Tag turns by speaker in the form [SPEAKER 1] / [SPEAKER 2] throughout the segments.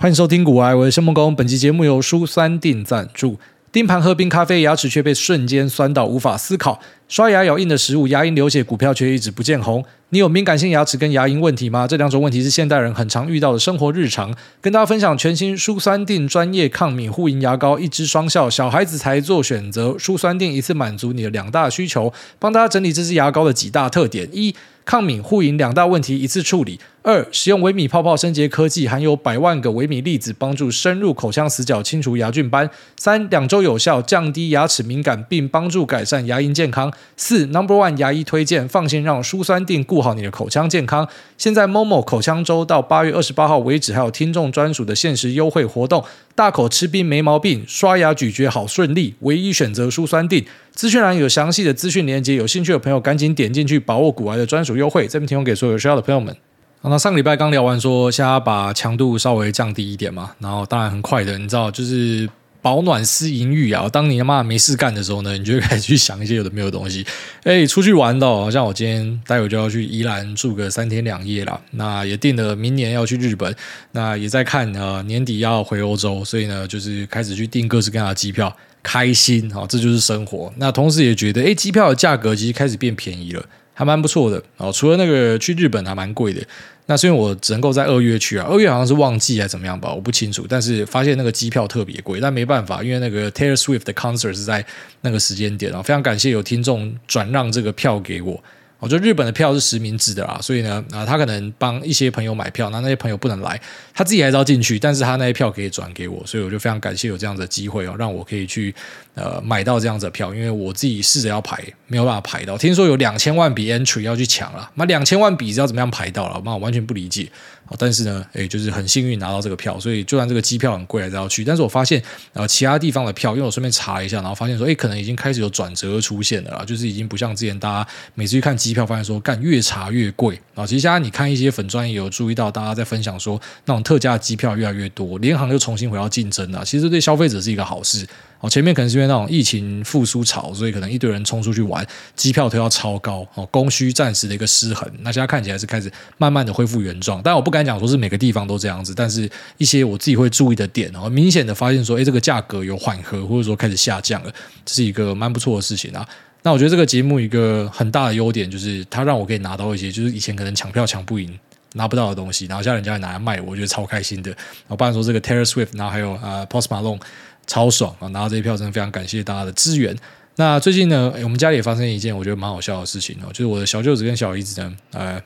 [SPEAKER 1] 欢迎收听古爱，我是谢孟工。本期节目由书酸定赞助。盯盘喝冰咖啡，牙齿却被瞬间酸到无法思考；刷牙咬硬的食物，牙龈流血，股票却一直不见红。你有敏感性牙齿跟牙龈问题吗？这两种问题是现代人很常遇到的生活日常。跟大家分享全新舒酸定专业抗敏护龈牙膏，一支双效，小孩子才做选择。舒酸定一次满足你的两大需求，帮大家整理这支牙膏的几大特点：一、抗敏护龈两大问题一次处理。二、使用微米泡泡升洁科技，含有百万个微米粒子，帮助深入口腔死角，清除牙菌斑。三、两周有效，降低牙齿敏感，并帮助改善牙龈健康。四、Number One 牙医推荐，放心让舒酸定顾好你的口腔健康。现在 Momo 口腔周到八月二十八号为止，还有听众专属的限时优惠活动，大口吃冰没毛病，刷牙咀嚼好顺利，唯一选择舒酸定。资讯栏有详细的资讯连接，有兴趣的朋友赶紧点进去，把握股癌的专属优惠，这边提供给所有需要的朋友们。那上个礼拜刚聊完，说现在把强度稍微降低一点嘛，然后当然很快的，你知道，就是保暖思淫欲啊。当你他妈没事干的时候呢，你就开始去想一些有的没有的东西。哎，出去玩的，好像我今天待会就要去宜兰住个三天两夜了。那也定了明年要去日本，那也在看呃年底要回欧洲，所以呢，就是开始去订各式各样的机票，开心啊，这就是生活。那同时也觉得，哎，机票的价格其实开始变便宜了。还蛮不错的哦，除了那个去日本还蛮贵的，那是因为我只能够在二月去啊，二月好像是旺季还是怎么样吧，我不清楚。但是发现那个机票特别贵，但没办法，因为那个 Taylor Swift 的 concert 是在那个时间点啊，非常感谢有听众转让这个票给我。我觉得日本的票是实名制的啦，所以呢，啊，他可能帮一些朋友买票，那那些朋友不能来，他自己还是要进去，但是他那些票可以转给我，所以我就非常感谢有这样的机会哦，让我可以去呃买到这样子的票，因为我自己试着要排，没有办法排到，听说有两千万笔 entry 要去抢了，那两千万笔是要怎么样排到了？那我完全不理解。但是呢，诶，就是很幸运拿到这个票，所以就算这个机票很贵，还是要去。但是我发现，呃，其他地方的票，因为我顺便查一下，然后发现说，诶，可能已经开始有转折出现了啦，就是已经不像之前大家每次去看机票，发现说，干越查越贵啊。其实现在你看一些粉专也有注意到，大家在分享说，那种特价机票越来越多，联航又重新回到竞争了，其实对消费者是一个好事。哦，前面可能是因为那种疫情复苏潮，所以可能一堆人冲出去玩，机票都要超高哦，供需暂时的一个失衡。那现在看起来是开始慢慢的恢复原状，但我不敢讲说是每个地方都这样子，但是一些我自己会注意的点哦，明显的发现说，诶，这个价格有缓和，或者说开始下降了，这是一个蛮不错的事情啊。那我觉得这个节目一个很大的优点就是，它让我可以拿到一些就是以前可能抢票抢不赢、拿不到的东西，然后现在人家拿来卖，我觉得超开心的。我不然说这个 Taylor Swift，然后还有呃 Post Malone。超爽啊！拿到这一票真的非常感谢大家的支援。那最近呢，我们家里也发生一件我觉得蛮好笑的事情哦，就是我的小舅子跟小姨子呢，呃，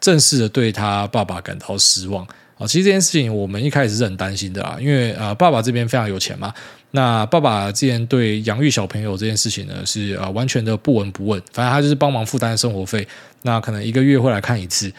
[SPEAKER 1] 正式的对他爸爸感到失望啊。其实这件事情我们一开始是很担心的啊，因为啊，爸爸这边非常有钱嘛。那爸爸之前对养育小朋友这件事情呢，是啊完全的不闻不问，反正他就是帮忙负担生活费，那可能一个月会来看一次。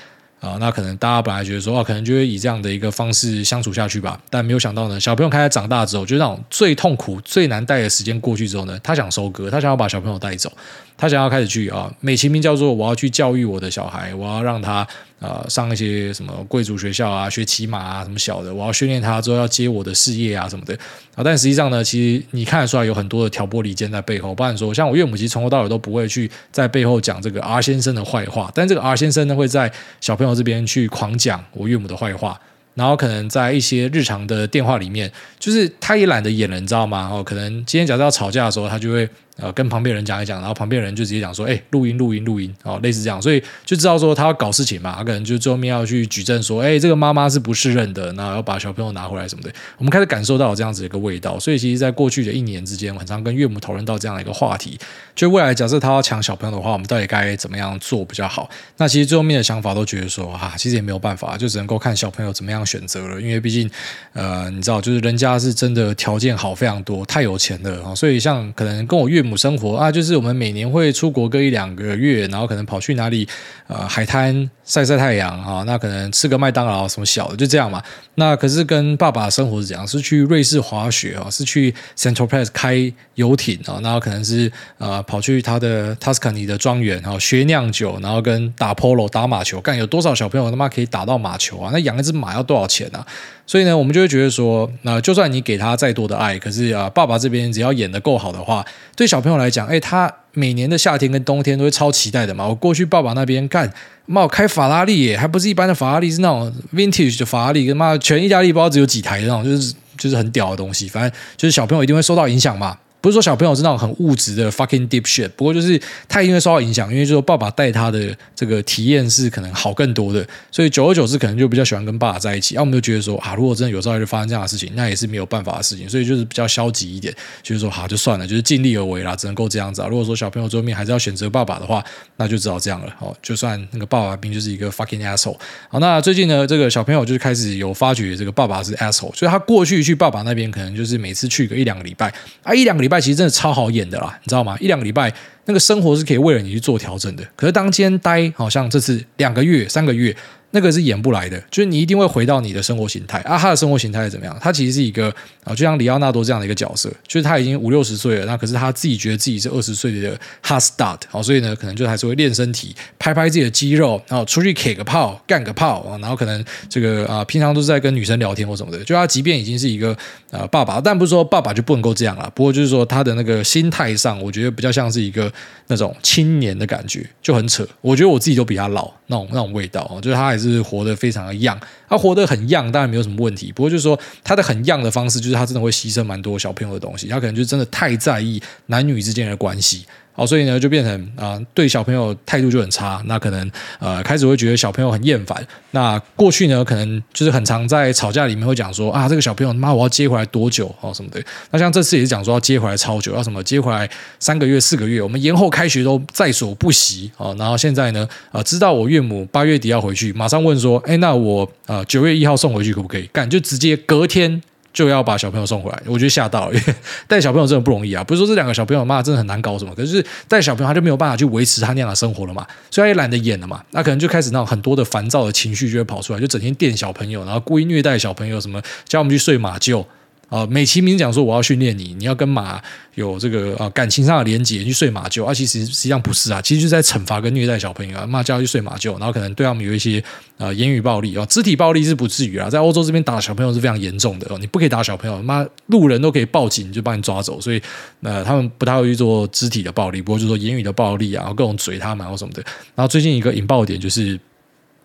[SPEAKER 1] 啊，那可能大家本来觉得说，啊，可能就会以这样的一个方式相处下去吧，但没有想到呢，小朋友开始长大之后，就那种最痛苦、最难带的时间过去之后呢，他想收割，他想要把小朋友带走。他想要开始去啊，美其名叫做我要去教育我的小孩，我要让他呃上一些什么贵族学校啊，学骑马啊什么小的，我要训练他之后要接我的事业啊什么的啊。但实际上呢，其实你看得出来有很多的挑拨离间在背后。不然说，像我岳母其实从头到尾都不会去在背后讲这个 R 先生的坏话，但这个 R 先生呢会在小朋友这边去狂讲我岳母的坏话。然后可能在一些日常的电话里面，就是他也懒得演了，你知道吗？哦，可能今天假设要吵架的时候，他就会。呃，跟旁边人讲一讲，然后旁边人就直接讲说：“哎，录音，录音，录音。”哦，类似这样，所以就知道说他要搞事情嘛。他可能就最后面要去举证说：“哎，这个妈妈是不适任的，然后要把小朋友拿回来什么的。”我们开始感受到这样子一个味道。所以，其实，在过去的一年之间，我很常跟岳母讨论到这样的一个话题：就未来假设他要抢小朋友的话，我们到底该怎么样做比较好？那其实最后面的想法都觉得说：“啊，其实也没有办法，就只能够看小朋友怎么样选择了。因为毕竟，呃，你知道，就是人家是真的条件好非常多，太有钱了啊。所以，像可能跟我岳母生活啊，就是。我们每年会出国个一两个月，然后可能跑去哪里呃海滩晒晒太阳啊，那可能吃个麦当劳什么小的就这样嘛。那可是跟爸爸生活是怎样？是去瑞士滑雪啊，是去 Saint-Tropez 开游艇啊，然后可能是呃跑去他的 Tuscany 的庄园啊学酿酒，然后跟打 Polo 打马球。干有多少小朋友他妈可以打到马球啊？那养一只马要多少钱啊？所以呢，我们就会觉得说，那就算你给他再多的爱，可是啊，爸爸这边只要演得够好的话，对小朋友来讲，哎，他每年的夏天跟冬天都会超期待的嘛。我过去爸爸那边干，妈，我开法拉利耶，还不是一般的法拉利，是那种 vintage 的法拉利，跟妈全意大利包只有几台那种，就是就是很屌的东西。反正就是小朋友一定会受到影响嘛。不是说小朋友是那种很物质的 fucking deep shit，不过就是他一定会受到影响，因为就是说爸爸带他的这个体验是可能好更多的，所以久而久之可能就比较喜欢跟爸爸在一起。啊，我们就觉得说啊，如果真的有朝一日发生这样的事情，那也是没有办法的事情，所以就是比较消极一点，就是说好就算了，就是尽力而为啦，只能够这样子啊。如果说小朋友最后面还是要选择爸爸的话，那就只好这样了。哦，就算那个爸爸兵就是一个 fucking asshole。好，那最近呢，这个小朋友就是开始有发觉这个爸爸是 asshole，所以他过去去爸爸那边可能就是每次去个一两个礼拜啊，一两个礼拜其实真的超好演的啦，你知道吗？一两个礼拜，那个生活是可以为了你去做调整的。可是当今天待，好像这次两个月、三个月。那个是演不来的，就是你一定会回到你的生活形态啊。他的生活形态是怎么样？他其实是一个啊，就像里奥纳多这样的一个角色，就是他已经五六十岁了，那可是他自己觉得自己是二十岁的 hot start，好，所以呢，可能就还是会练身体，拍拍自己的肌肉，然后出去 K 个炮，干个炮啊，然后可能这个啊，平常都是在跟女生聊天或什么的。就他即便已经是一个啊爸爸，但不是说爸爸就不能够这样了。不过就是说他的那个心态上，我觉得比较像是一个那种青年的感觉，就很扯。我觉得我自己都比他老那种那种味道，就是他还是是活得非常。的样，他活得很样当然没有什么问题。不过就是说，他的很样的方式，就是他真的会牺牲蛮多小朋友的东西。他可能就真的太在意男女之间的关系。哦，所以呢，就变成啊、对小朋友态度就很差。那可能呃，开始会觉得小朋友很厌烦。那过去呢，可能就是很常在吵架里面会讲说啊，这个小朋友妈，我要接回来多久哦什么的。那像这次也是讲说要接回来超久，要什么接回来三个月、四个月，我们延后开学都在所不惜哦。然后现在呢，呃，知道我岳母八月底要回去，马上问说，哎，那我呃九月一号送回去可不可以？干，就直接隔天。就要把小朋友送回来，我觉得吓到了，因为带小朋友真的不容易啊！不是说这两个小朋友妈真的很难搞什么，可是带小朋友他就没有办法去维持他那样的生活了嘛，所以他也懒得演了嘛，那可能就开始那种很多的烦躁的情绪就会跑出来，就整天电小朋友，然后故意虐待小朋友，什么叫我们去睡马厩。啊，美其名讲说我要训练你，你要跟马有这个啊感情上的连接，去睡马厩啊，其实实际上不是啊，其实就是在惩罚跟虐待小朋友啊，骂叫去睡马厩，然后可能对他们有一些啊言语暴力啊，肢体暴力是不至于啊，在欧洲这边打小朋友是非常严重的哦，你不可以打小朋友，妈路人都可以报警就把你抓走，所以呃他们不太会去做肢体的暴力，不过就是说言语的暴力啊，各种嘴他们或什么的，然后最近一个引爆点就是。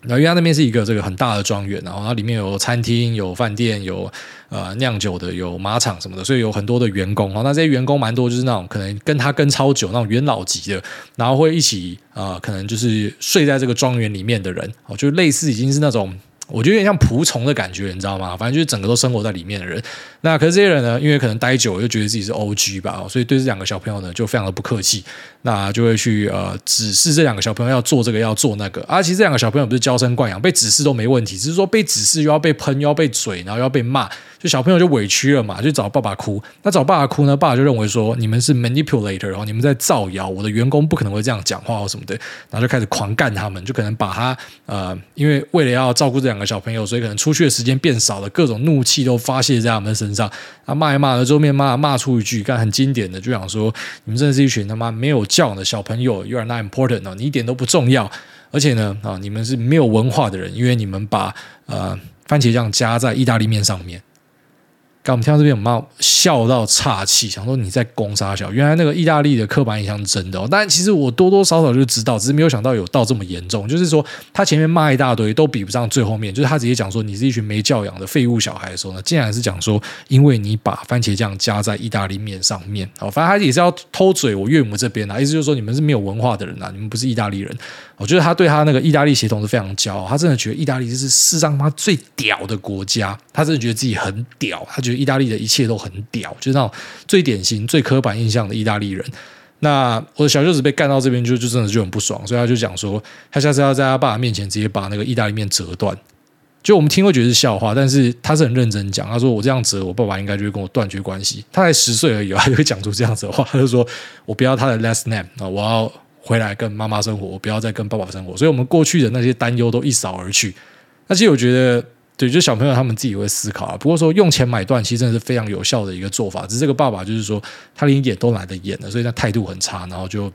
[SPEAKER 1] 然后，因为他那边是一个这个很大的庄园，然后它里面有餐厅、有饭店、有呃酿酒的、有马场什么的，所以有很多的员工。那这些员工蛮多，就是那种可能跟他跟超久那种元老级的，然后会一起啊、呃，可能就是睡在这个庄园里面的人，哦，就类似已经是那种。我觉得有点像仆从的感觉，你知道吗？反正就是整个都生活在里面的人。那可是这些人呢，因为可能待久了，就觉得自己是 OG 吧，所以对这两个小朋友呢，就非常的不客气。那就会去呃指示这两个小朋友要做这个要做那个。啊，其实这两个小朋友不是娇生惯养，被指示都没问题，只是说被指示又要被喷，又要被嘴，然后又要被骂。就小朋友就委屈了嘛，就找爸爸哭。那找爸爸哭呢，爸爸就认为说你们是 manipulator，然后你们在造谣，我的员工不可能会这样讲话或什么的，然后就开始狂干他们，就可能把他呃，因为为了要照顾这两小朋友，所以可能出去的时间变少了，各种怒气都发泄在他们身上。他骂一骂了，之后面骂骂出一句，干很经典的，就想说你们真的是一群他妈没有教养的小朋友，You are not important 哦，你一点都不重要，而且呢啊，你们是没有文化的人，因为你们把呃番茄酱加在意大利面上面。我们听到这边，我们笑到岔气，想说你在攻杀小。原来那个意大利的刻板印象是真的哦，但其实我多多少少就知道，只是没有想到有到这么严重。就是说，他前面骂一大堆，都比不上最后面。就是他直接讲说你是一群没教养的废物小孩的时候呢，竟然是讲说，因为你把番茄酱加在意大利面上面。哦，反正他也是要偷嘴我岳母这边啊，意思就是说你们是没有文化的人啊，你们不是意大利人。我觉得他对他那个意大利血统是非常骄傲，他真的觉得意大利就是世上他妈最屌的国家，他真的觉得自己很屌，他觉得意大利的一切都很屌，就是那种最典型、最刻板印象的意大利人。那我的小舅子被干到这边就就真的就很不爽，所以他就讲说，他下次要在他爸爸面前直接把那个意大利面折断。就我们听会觉得是笑话，但是他是很认真讲，他说我这样折，我爸爸应该就会跟我断绝关系。他才十岁而已，他就会讲出这样子的话，他就说我不要他的 last name 啊，我要。回来跟妈妈生活，我不要再跟爸爸生活，所以我们过去的那些担忧都一扫而去。那其实我觉得，对，就小朋友他们自己会思考啊。不过说用钱买断，其实真的是非常有效的一个做法。只是这个爸爸就是说，他连演都懒得演了，所以他态度很差，然后就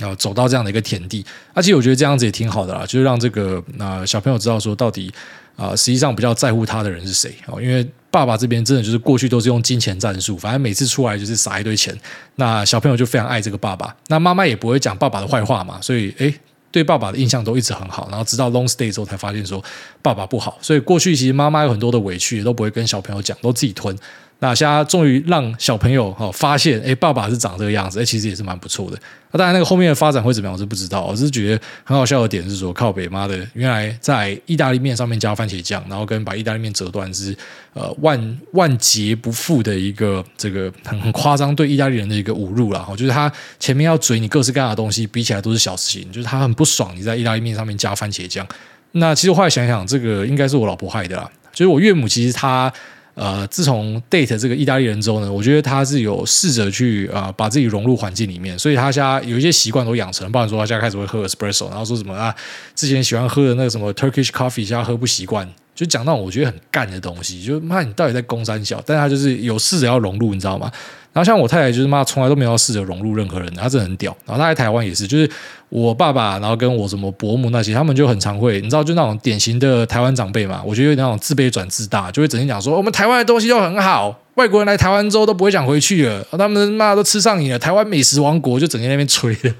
[SPEAKER 1] 要走到这样的一个田地。而且我觉得这样子也挺好的啦，就是让这个啊、呃、小朋友知道说，到底啊、实际上比较在乎他的人是谁啊，因为。爸爸这边真的就是过去都是用金钱战术，反正每次出来就是撒一堆钱，那小朋友就非常爱这个爸爸，那妈妈也不会讲爸爸的坏话嘛，所以诶对爸爸的印象都一直很好，然后直到 long stay 之后才发现说爸爸不好，所以过去其实妈妈有很多的委屈也都不会跟小朋友讲，都自己吞。那现在终于让小朋友哈发现，哎，爸爸是长这个样子，哎，其实也是蛮不错的。那当然，那个后面的发展会怎么样，我是不知道。我是觉得很好笑的点是说，靠北妈的，原来在意大利面上面加番茄酱，然后跟把意大利面折断是呃万万劫不复的一个这个很很夸张对意大利人的一个侮辱了。就是他前面要嘴你各式各样的东西，比起来都是小事情，就是他很不爽你在意大利面上面加番茄酱。那其实后来想想，这个应该是我老婆害的啦。就是我岳母其实她。呃，自从 date 这个意大利人之后呢，我觉得他是有试着去啊、把自己融入环境里面，所以他现在有一些习惯都养成了。不然说他现在开始会喝 espresso，然后说什么啊，之前喜欢喝的那个什么 Turkish coffee，现在喝不习惯，就讲到我觉得很干的东西，就妈你到底在攻三小？但他就是有试着要融入，你知道吗？然后像我太太就是妈，从来都没有试着融入任何人，她真的很屌。然后她在台湾也是，就是我爸爸，然后跟我什么伯母那些，他们就很常会，你知道，就那种典型的台湾长辈嘛，我觉得有那种自卑转自大，就会整天讲说我们台湾的东西都很好。外国人来台湾之后都不会想回去了，他们妈都吃上瘾了。台湾美食王国就整天那边吹的，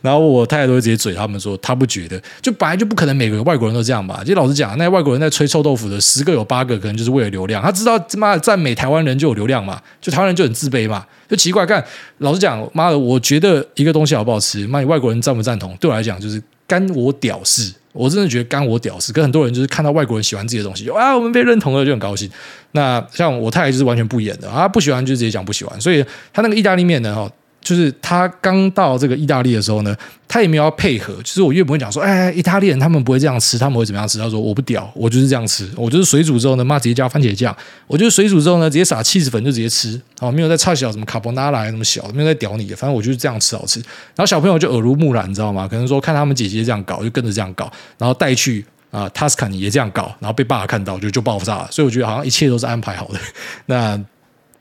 [SPEAKER 1] 然后我太太都会直接嘴他们说，他不觉得，就本来就不可能每个外国人都这样吧。其实老实讲，那外国人在吹臭豆腐的十个有八个可能就是为了流量，他知道妈的赞美台湾人就有流量嘛，就台湾人就很自卑嘛，就奇怪。看老实讲，妈的，我觉得一个东西好不好吃，妈你外国人赞不赞同，对我来讲就是干我屌事。我真的觉得干我屌事，跟很多人就是看到外国人喜欢自己的东西，啊，我们被认同了就很高兴。那像我太太就是完全不演的啊，不喜欢就直接讲不喜欢。所以她那个意大利面呢，哈。就是他刚到这个意大利的时候呢，他也没有要配合。其实我岳母会讲说，哎，意大利人他们不会这样吃，他们会怎么样吃？他说我不屌，我就是这样吃，我就是水煮之后呢，妈直接加番茄酱，我就是水煮之后呢，直接撒起司粉就直接吃，哦，没有在差小什么卡波纳拉什么小，没有在屌你的，反正我就是这样吃好吃。然后小朋友就耳濡目染，你知道吗？可能说看他们姐姐这样搞，就跟着这样搞，然后带去啊，塔斯卡尼也这样搞，然后被爸爸看到就就爆炸了。所以我觉得好像一切都是安排好的。那。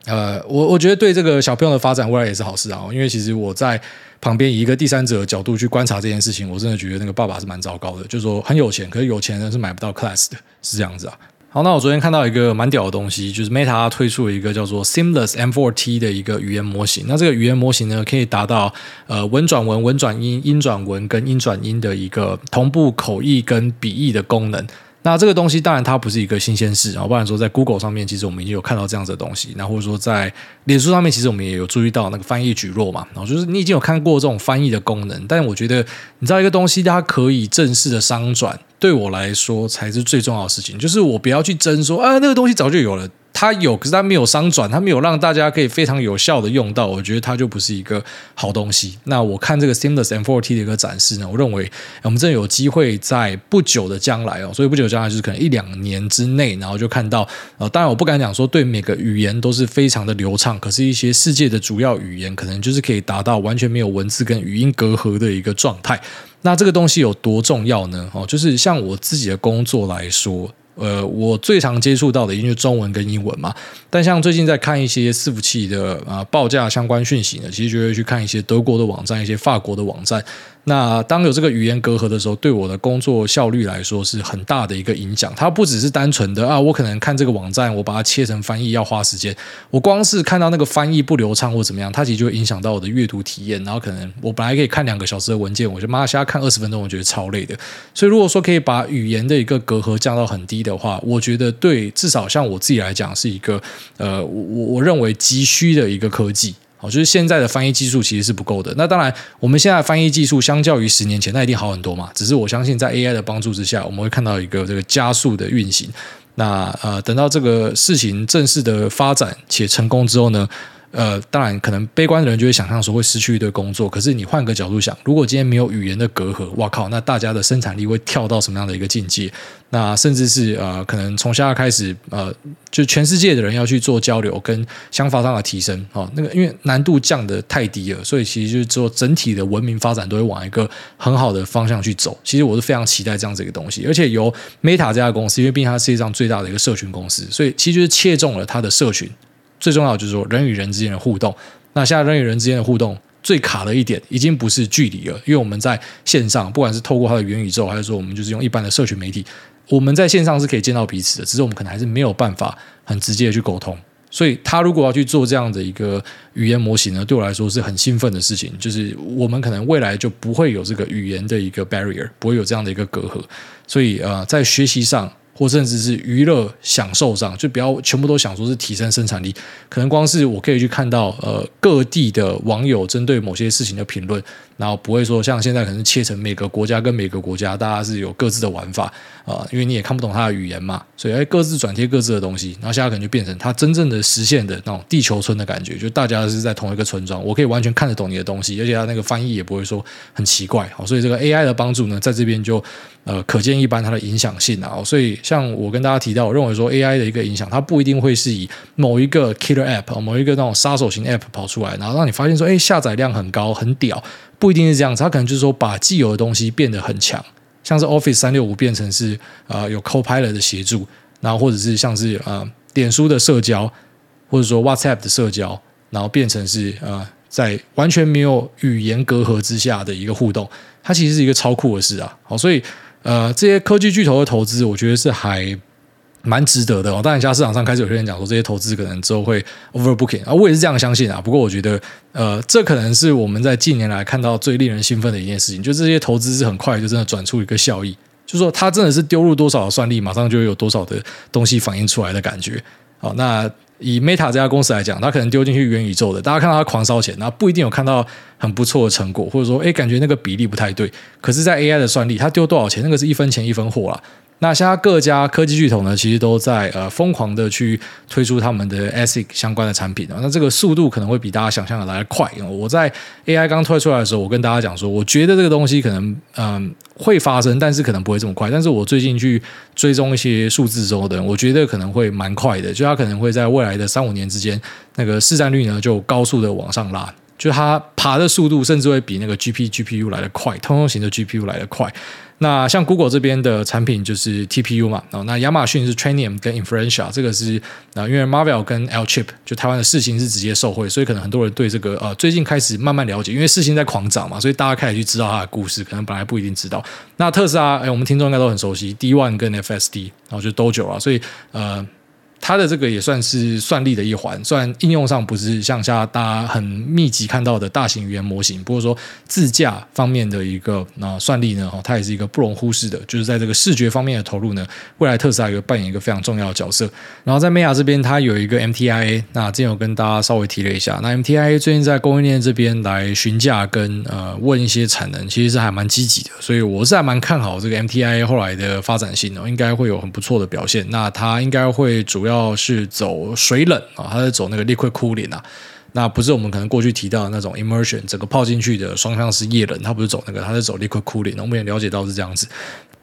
[SPEAKER 1] 呃，我我觉得对这个小朋友的发展未来也是好事啊，因为其实我在旁边以一个第三者角度去观察这件事情，我真的觉得那个爸爸是蛮糟糕的，就是说很有钱，可是有钱人是买不到 class 的，是这样子啊。好，那我昨天看到一个蛮屌的东西，就是 Meta 推出了一个叫做 Seamless M4T 的一个语言模型。那这个语言模型呢，可以达到呃文转文、文转音、音转文跟音转音的一个同步口译跟笔译的功能。那这个东西当然它不是一个新鲜事啊，不然说在 Google 上面其实我们已经有看到这样子的东西，那或者说在脸书上面其实我们也有注意到那个翻译举落嘛，然后就是你已经有看过这种翻译的功能，但我觉得你知道一个东西它可以正式的商转，对我来说才是最重要的事情，就是我不要去争说啊那个东西早就有了。它有，可是它没有商转，它没有让大家可以非常有效的用到，我觉得它就不是一个好东西。那我看这个 Seamless M4T 的一个展示呢，我认为我们真的有机会在不久的将来哦，所以不久将来就是可能一两年之内，然后就看到呃，当然我不敢讲说对每个语言都是非常的流畅，可是一些世界的主要语言可能就是可以达到完全没有文字跟语音隔阂的一个状态。那这个东西有多重要呢？哦，就是像我自己的工作来说。呃，我最常接触到的，因为中文跟英文嘛。但像最近在看一些伺服器的啊、报价相关讯息呢，其实就会去看一些德国的网站，一些法国的网站。那当有这个语言隔阂的时候，对我的工作效率来说是很大的一个影响。它不只是单纯的啊，我可能看这个网站，我把它切成翻译要花时间。我光是看到那个翻译不流畅或怎么样，它其实就会影响到我的阅读体验。然后可能我本来可以看两个小时的文件，我就妈现在看二十分钟，我觉得超累的。所以如果说可以把语言的一个隔阂降到很低的话，我觉得对至少像我自己来讲是一个呃，我我认为急需的一个科技。好，就是现在的翻译技术其实是不够的。那当然，我们现在翻译技术相较于十年前，那一定好很多嘛。只是我相信，在 AI 的帮助之下，我们会看到一个这个加速的运行。那呃，等到这个事情正式的发展且成功之后呢？呃，当然，可能悲观的人就会想象说会失去一堆工作。可是你换个角度想，如果今天没有语言的隔阂，哇靠，那大家的生产力会跳到什么样的一个境界？那甚至是呃，可能从现在开始，呃，就全世界的人要去做交流跟想法上的提升，哦，那个因为难度降得太低了，所以其实就是说整体的文明发展都会往一个很好的方向去走。其实我是非常期待这样子一个东西，而且由 Meta 这家公司，因为毕竟它是世界上最大的一个社群公司，所以其实就是切中了它的社群。最重要就是说人与人之间的互动。那现在人与人之间的互动最卡的一点，已经不是距离了，因为我们在线上，不管是透过它的元宇宙，还是说我们就是用一般的社群媒体，我们在线上是可以见到彼此的，只是我们可能还是没有办法很直接的去沟通。所以，他如果要去做这样的一个语言模型呢，对我来说是很兴奋的事情。就是我们可能未来就不会有这个语言的一个 barrier，不会有这样的一个隔阂。所以，呃，在学习上。或甚至是娱乐享受上，就不要全部都想说是提升生产力。可能光是我可以去看到呃各地的网友针对某些事情的评论，然后不会说像现在可能切成每个国家跟每个国家，大家是有各自的玩法啊、因为你也看不懂他的语言嘛，所以哎各自转贴各自的东西，然后现在可能就变成他真正的实现的那种地球村的感觉，就大家是在同一个村庄，我可以完全看得懂你的东西，而且他那个翻译也不会说很奇怪。好，所以这个 AI 的帮助呢，在这边就。呃，可见一斑它的影响性啊，所以像我跟大家提到，我认为说 AI 的一个影响，它不一定会是以某一个 killer app，某一个那种杀手型 app 跑出来，然后让你发现说，哎，下载量很高，很屌，不一定是这样子，它可能就是说把既有的东西变得很强，像是 Office 三六五变成是啊有 Copilot 的协助，然后或者是像是啊脸书的社交，或者说 WhatsApp 的社交，然后变成是啊在完全没有语言隔阂之下的一个互动，它其实是一个超酷的事啊，好，所以。呃，这些科技巨头的投资，我觉得是还蛮值得的哦。当然，现在市场上开始有些人讲说，这些投资可能之后会 overbooking 啊，我也是这样相信啊。不过，我觉得，呃，这可能是我们在近年来看到最令人兴奋的一件事情，就这些投资是很快就真的转出一个效益，就说它真的是丢入多少的算力，马上就有多少的东西反映出来的感觉。好，那。以 Meta 这家公司来讲，它可能丢进去元宇宙的，大家看到它狂烧钱，那不一定有看到很不错的成果，或者说，哎，感觉那个比例不太对。可是，在 AI 的算力，它丢多少钱，那个是一分钱一分货啦。那现在各家科技巨头呢，其实都在呃疯狂的去推出他们的 ASIC 相关的产品啊。那这个速度可能会比大家想象的来得快。我在 AI 刚推出来的时候，我跟大家讲说，我觉得这个东西可能嗯、呃、会发生，但是可能不会这么快。但是我最近去追踪一些数字之后的，我觉得可能会蛮快的。就它可能会在未来的三五年之间，那个市占率呢就高速的往上拉。就它爬的速度，甚至会比那个 GP GPU 来得快，通用型的 GPU 来得快。那像 Google 这边的产品就是 TPU 嘛，哦，那亚马逊是 Trainium 跟 Inferentia，这个是啊，因为 Marvel 跟 L Chip 就台湾的世芯是直接受惠，所以可能很多人对这个呃最近开始慢慢了解，因为世芯在狂涨嘛，所以大家开始去知道它的故事，可能本来不一定知道。那特斯拉，哎，我们听众应该都很熟悉 D One 跟 FSD，然后就 Dojo 啊，所以呃。它的这个也算是算力的一环，虽然应用上不是像现在大家很密集看到的大型语言模型，不过说自驾方面的一个啊算力呢，它也是一个不容忽视的。就是在这个视觉方面的投入呢，未来特斯拉有扮演一个非常重要的角色。然后在 Meta 这边，它有一个 MTIA，那之前有跟大家稍微提了一下。那 MTIA 最近在供应链这边来询价跟呃问一些产能，其实是还蛮积极的，所以我是还蛮看好这个 MTIA 后来的发展性哦，应该会有很不错的表现。那它应该会主要。要是走水冷啊，它是走那个 liquid cooling 啊，那不是我们可能过去提到的那种 immersion，整个泡进去的双向式液冷，它不是走那个，它是走 liquid cooling。我们也了解到是这样子。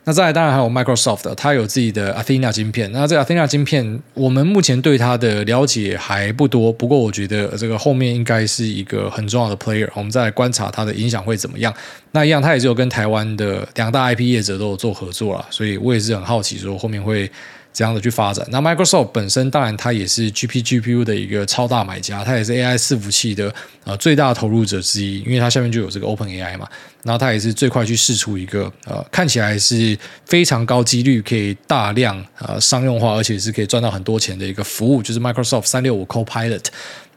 [SPEAKER 1] 那再来，当然还有 Microsoft，它有自己的 Athena 晶片。那这 Athena 晶片，我们目前对它的了解还不多，不过我觉得这个后面应该是一个很重要的 player。我们再来观察它的影响会怎么样。那一样，它也是有跟台湾的两大 IP 业者都有做合作了，所以我也是很好奇，说后面会。这样的去发展，那 Microsoft 本身当然它也是 GP GPU 的一个超大买家，它也是 AI 伺服器的呃最大投入者之一，因为它下面就有这个 OpenAI 嘛，然后它也是最快去试出一个呃看起来是非常高几率可以大量呃商用化，而且是可以赚到很多钱的一个服务，就是 Microsoft 三六五 Copilot。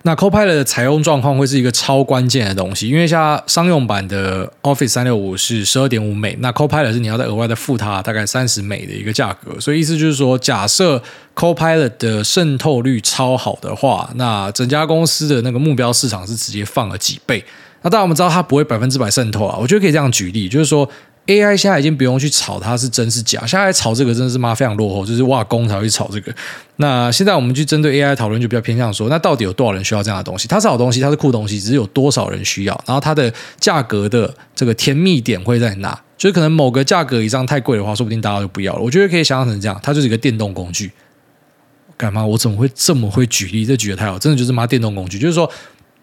[SPEAKER 1] 那 Copilot 的采用状况会是一个超关键的东西，因为像商用版的 Office 三六五是十二点五美，那 Copilot 是你要再额外的付它大概三十美的一个价格，所以意思就是说，假设 Copilot 的渗透率超好的话，那整家公司的那个目标市场是直接放了几倍。那当然我们知道它不会百分之百渗透啊，我觉得可以这样举例，就是说。AI 现在已经不用去炒它是真是假，现在炒这个真的是妈非常落后，就是挖工才会去炒这个。那现在我们去针对 AI 讨论，就比较偏向说，那到底有多少人需要这样的东西？它是好东西，它是酷东西，只是有多少人需要？然后它的价格的这个甜蜜点会在哪？就是可能某个价格以上太贵的话，说不定大家就不要了。我觉得可以想象成这样，它就是一个电动工具。干嘛？我怎么会这么会举例？这举得太好，真的就是妈电动工具，就是说。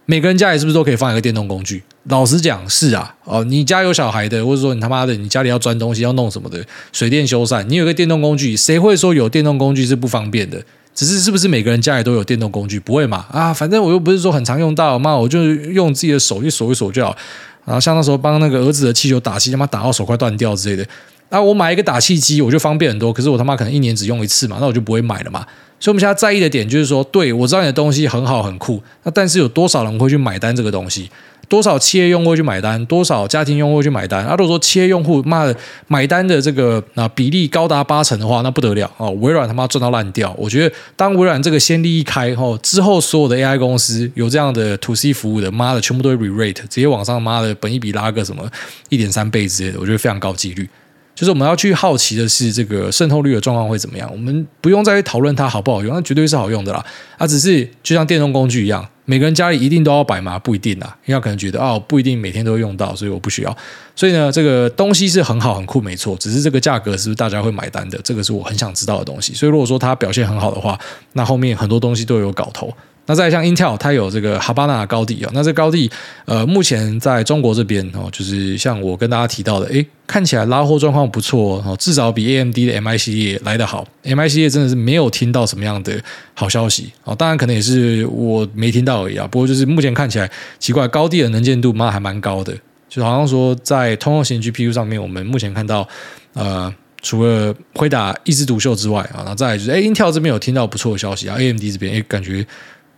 [SPEAKER 1] 每个人家里是不是都可以放一个电动工具？老实讲是啊，哦，你家有小孩的，或者说你他妈的，你家里要钻东西要弄什么的，水电修缮，你有个电动工具，谁会说有电动工具是不方便的？只是是不是每个人家里都有电动工具？不会嘛？啊，反正我又不是说很常用到，妈，我就用自己的手去锁一锁就好。然后像那时候帮那个儿子的气球打气，他妈打到手快断掉之类的。那我买一个打气机，我就方便很多。可是我他妈可能一年只用一次嘛，那我就不会买了嘛。所以我们现在在意的点就是说，对，我知道你的东西很好很酷，那但是有多少人会去买单这个东西？多少企业用户去买单？多少家庭用户去买单？啊，如果说企业用户妈的买单的这个啊比例高达八成的话，那不得了哦！微软他妈赚到烂掉。我觉得当微软这个先例一开后，之后所有的 AI 公司有这样的 To C 服务的，妈的全部都会 re-rate，直接往上妈的本益比拉个什么一点三倍之类的，我觉得非常高几率。就是我们要去好奇的是这个渗透率的状况会怎么样？我们不用再去讨论它好不好用，那绝对是好用的啦。啊，只是就像电动工具一样，每个人家里一定都要摆吗？不一定啦，因为他可能觉得哦，不一定每天都会用到，所以我不需要。所以呢，这个东西是很好很酷，没错，只是这个价格是不是大家会买单的？这个是我很想知道的东西。所以如果说它表现很好的话，那后面很多东西都有搞头。那再像 Intel，它有这个哈巴那高地啊，那这高地呃，目前在中国这边哦，就是像我跟大家提到的，诶，看起来拉货状况不错哦，至少比 AMD 的 MI 系列来得好。MI 系列真的是没有听到什么样的好消息哦，当然可能也是我没听到而已啊。不过就是目前看起来奇怪，高地的能见度嘛还蛮高的，就好像说在通用型 GPU 上面，我们目前看到呃，除了辉达一枝独秀之外啊，然后再就是诶，Intel 这边有听到不错的消息啊，AMD 这边诶感觉。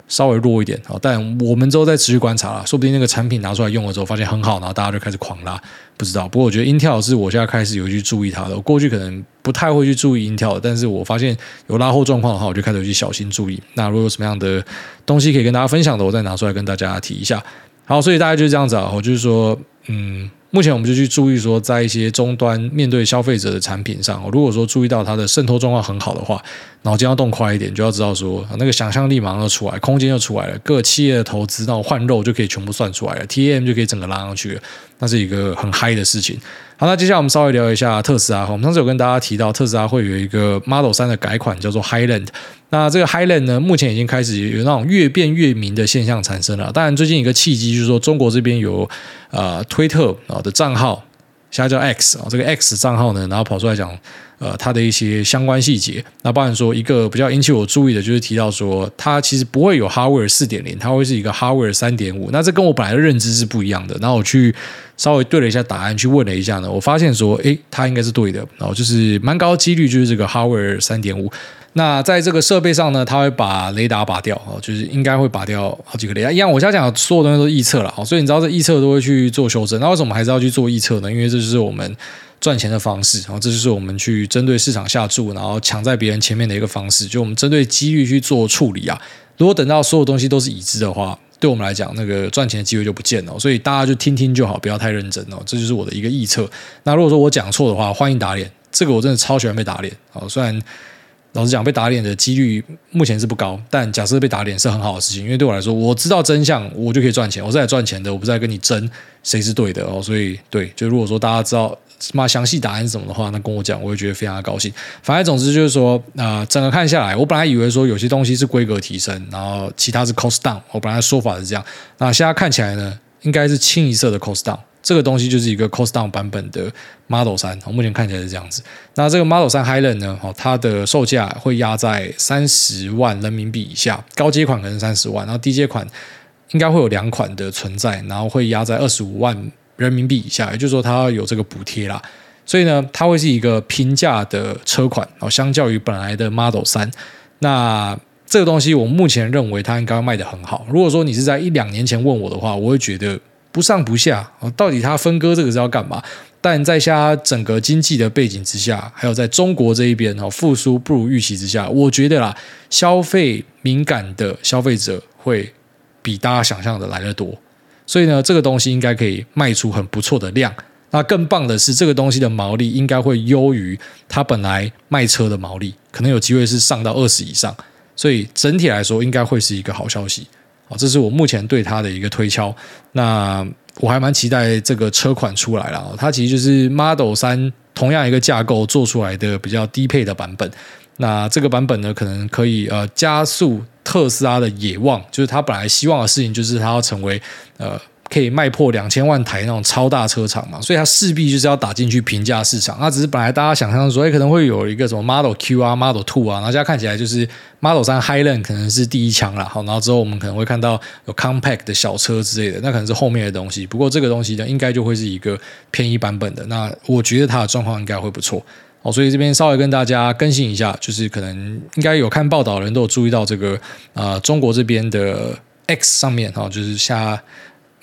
[SPEAKER 1] 稍微弱一点，但我们之后再持续观察了，说不定那个产品拿出来用了之后，发现很好，然后大家就开始狂拉，不知道。不过我觉得 Intel 是我现在开始有去注意它的，我过去可能不太会去注意 Intel，但是我发现有拉货状况的话，我就开始去小心注意。那如果有什么样的东西可以跟大家分享的，我再拿出来跟大家提一下。好，所以大概就是这样子啊，我就是说，嗯。目前我们就去注意说，在一些终端面对消费者的产品上，如果说注意到它的渗透状况很好的话，脑筋要动快一点，就要知道说那个想象力马上就出来，空间就出来了，各企业的投资到换肉就可以全部算出来了，TAM 就可以整个拉上去了，那是一个很嗨的事情。好，那接下来我们稍微聊一下特斯拉。我们上次有跟大家提到，特斯拉会有一个 Model 三的改款，叫做 Highland。那这个 Highland 呢，目前已经开始有那种越变越明的现象产生了。当然，最近一个契机就是说，中国这边有呃推特啊的账号。现在叫 X 啊，这个 X 账号呢，然后跑出来讲，呃，它的一些相关细节。那包含说一个比较引起我注意的，就是提到说，它其实不会有 Hardware 四点零，它会是一个 Hardware 三点五。那这跟我本来的认知是不一样的。然后我去稍微对了一下答案，去问了一下呢，我发现说，诶，它应该是对的。然后就是蛮高几率就是这个 Hardware 三点五。那在这个设备上呢，它会把雷达拔掉哦，就是应该会拔掉好几个雷达。一样，我现在讲所有东西都是预测了，好，所以你知道这预测都会去做修正。那为什么还是要去做预测呢？因为这就是我们赚钱的方式，然后这就是我们去针对市场下注，然后抢在别人前面的一个方式。就我们针对机遇去做处理啊。如果等到所有东西都是已知的话，对我们来讲，那个赚钱的机会就不见了。所以大家就听听就好，不要太认真哦。这就是我的一个预测。那如果说我讲错的话，欢迎打脸。这个我真的超喜欢被打脸啊，虽然。老实讲，被打脸的几率目前是不高，但假设被打脸是很好的事情，因为对我来说，我知道真相，我就可以赚钱。我是来赚钱的，我不是来跟你争谁是对的哦。所以，对，就如果说大家知道什么详细答案是什么的话，那跟我讲，我会觉得非常的高兴。反正总之就是说，啊、呃，整个看下来，我本来以为说有些东西是规格提升，然后其他是 cost down，我本来说法是这样，那现在看起来呢，应该是清一色的 cost down。这个东西就是一个 cost down 版本的 Model 3，目前看起来是这样子。那这个 Model 3 Highland 呢，它的售价会压在三十万人民币以下，高阶款可能三十万，然后低阶款应该会有两款的存在，然后会压在二十五万人民币以下，也就是说它有这个补贴啦。所以呢，它会是一个平价的车款，哦，相较于本来的 Model 3，那这个东西我目前认为它应该卖得很好。如果说你是在一两年前问我的话，我会觉得。不上不下，到底它分割这个是要干嘛？但在下整个经济的背景之下，还有在中国这一边哈复苏不如预期之下，我觉得啦，消费敏感的消费者会比大家想象的来得多，所以呢，这个东西应该可以卖出很不错的量。那更棒的是，这个东西的毛利应该会优于它本来卖车的毛利，可能有机会是上到二十以上。所以整体来说，应该会是一个好消息。哦，这是我目前对它的一个推敲。那我还蛮期待这个车款出来了。它其实就是 Model 三同样一个架构做出来的比较低配的版本。那这个版本呢，可能可以呃加速特斯拉的野望，就是它本来希望的事情，就是它要成为呃可以卖破两千万台那种超大车厂嘛，所以它势必就是要打进去平价市场。那只是本来大家想象说，哎，可能会有一个什么 Model Q 啊、Model Two 啊，然后现在看起来就是 Model 三 Highland 可能是第一枪了。好，然后之后我们可能会看到有 Compact 的小车之类的，那可能是后面的东西。不过这个东西呢，应该就会是一个便宜版本的。那我觉得它的状况应该会不错。哦，所以这边稍微跟大家更新一下，就是可能应该有看报道的人都有注意到这个啊、呃，中国这边的 X 上面哈，就是下。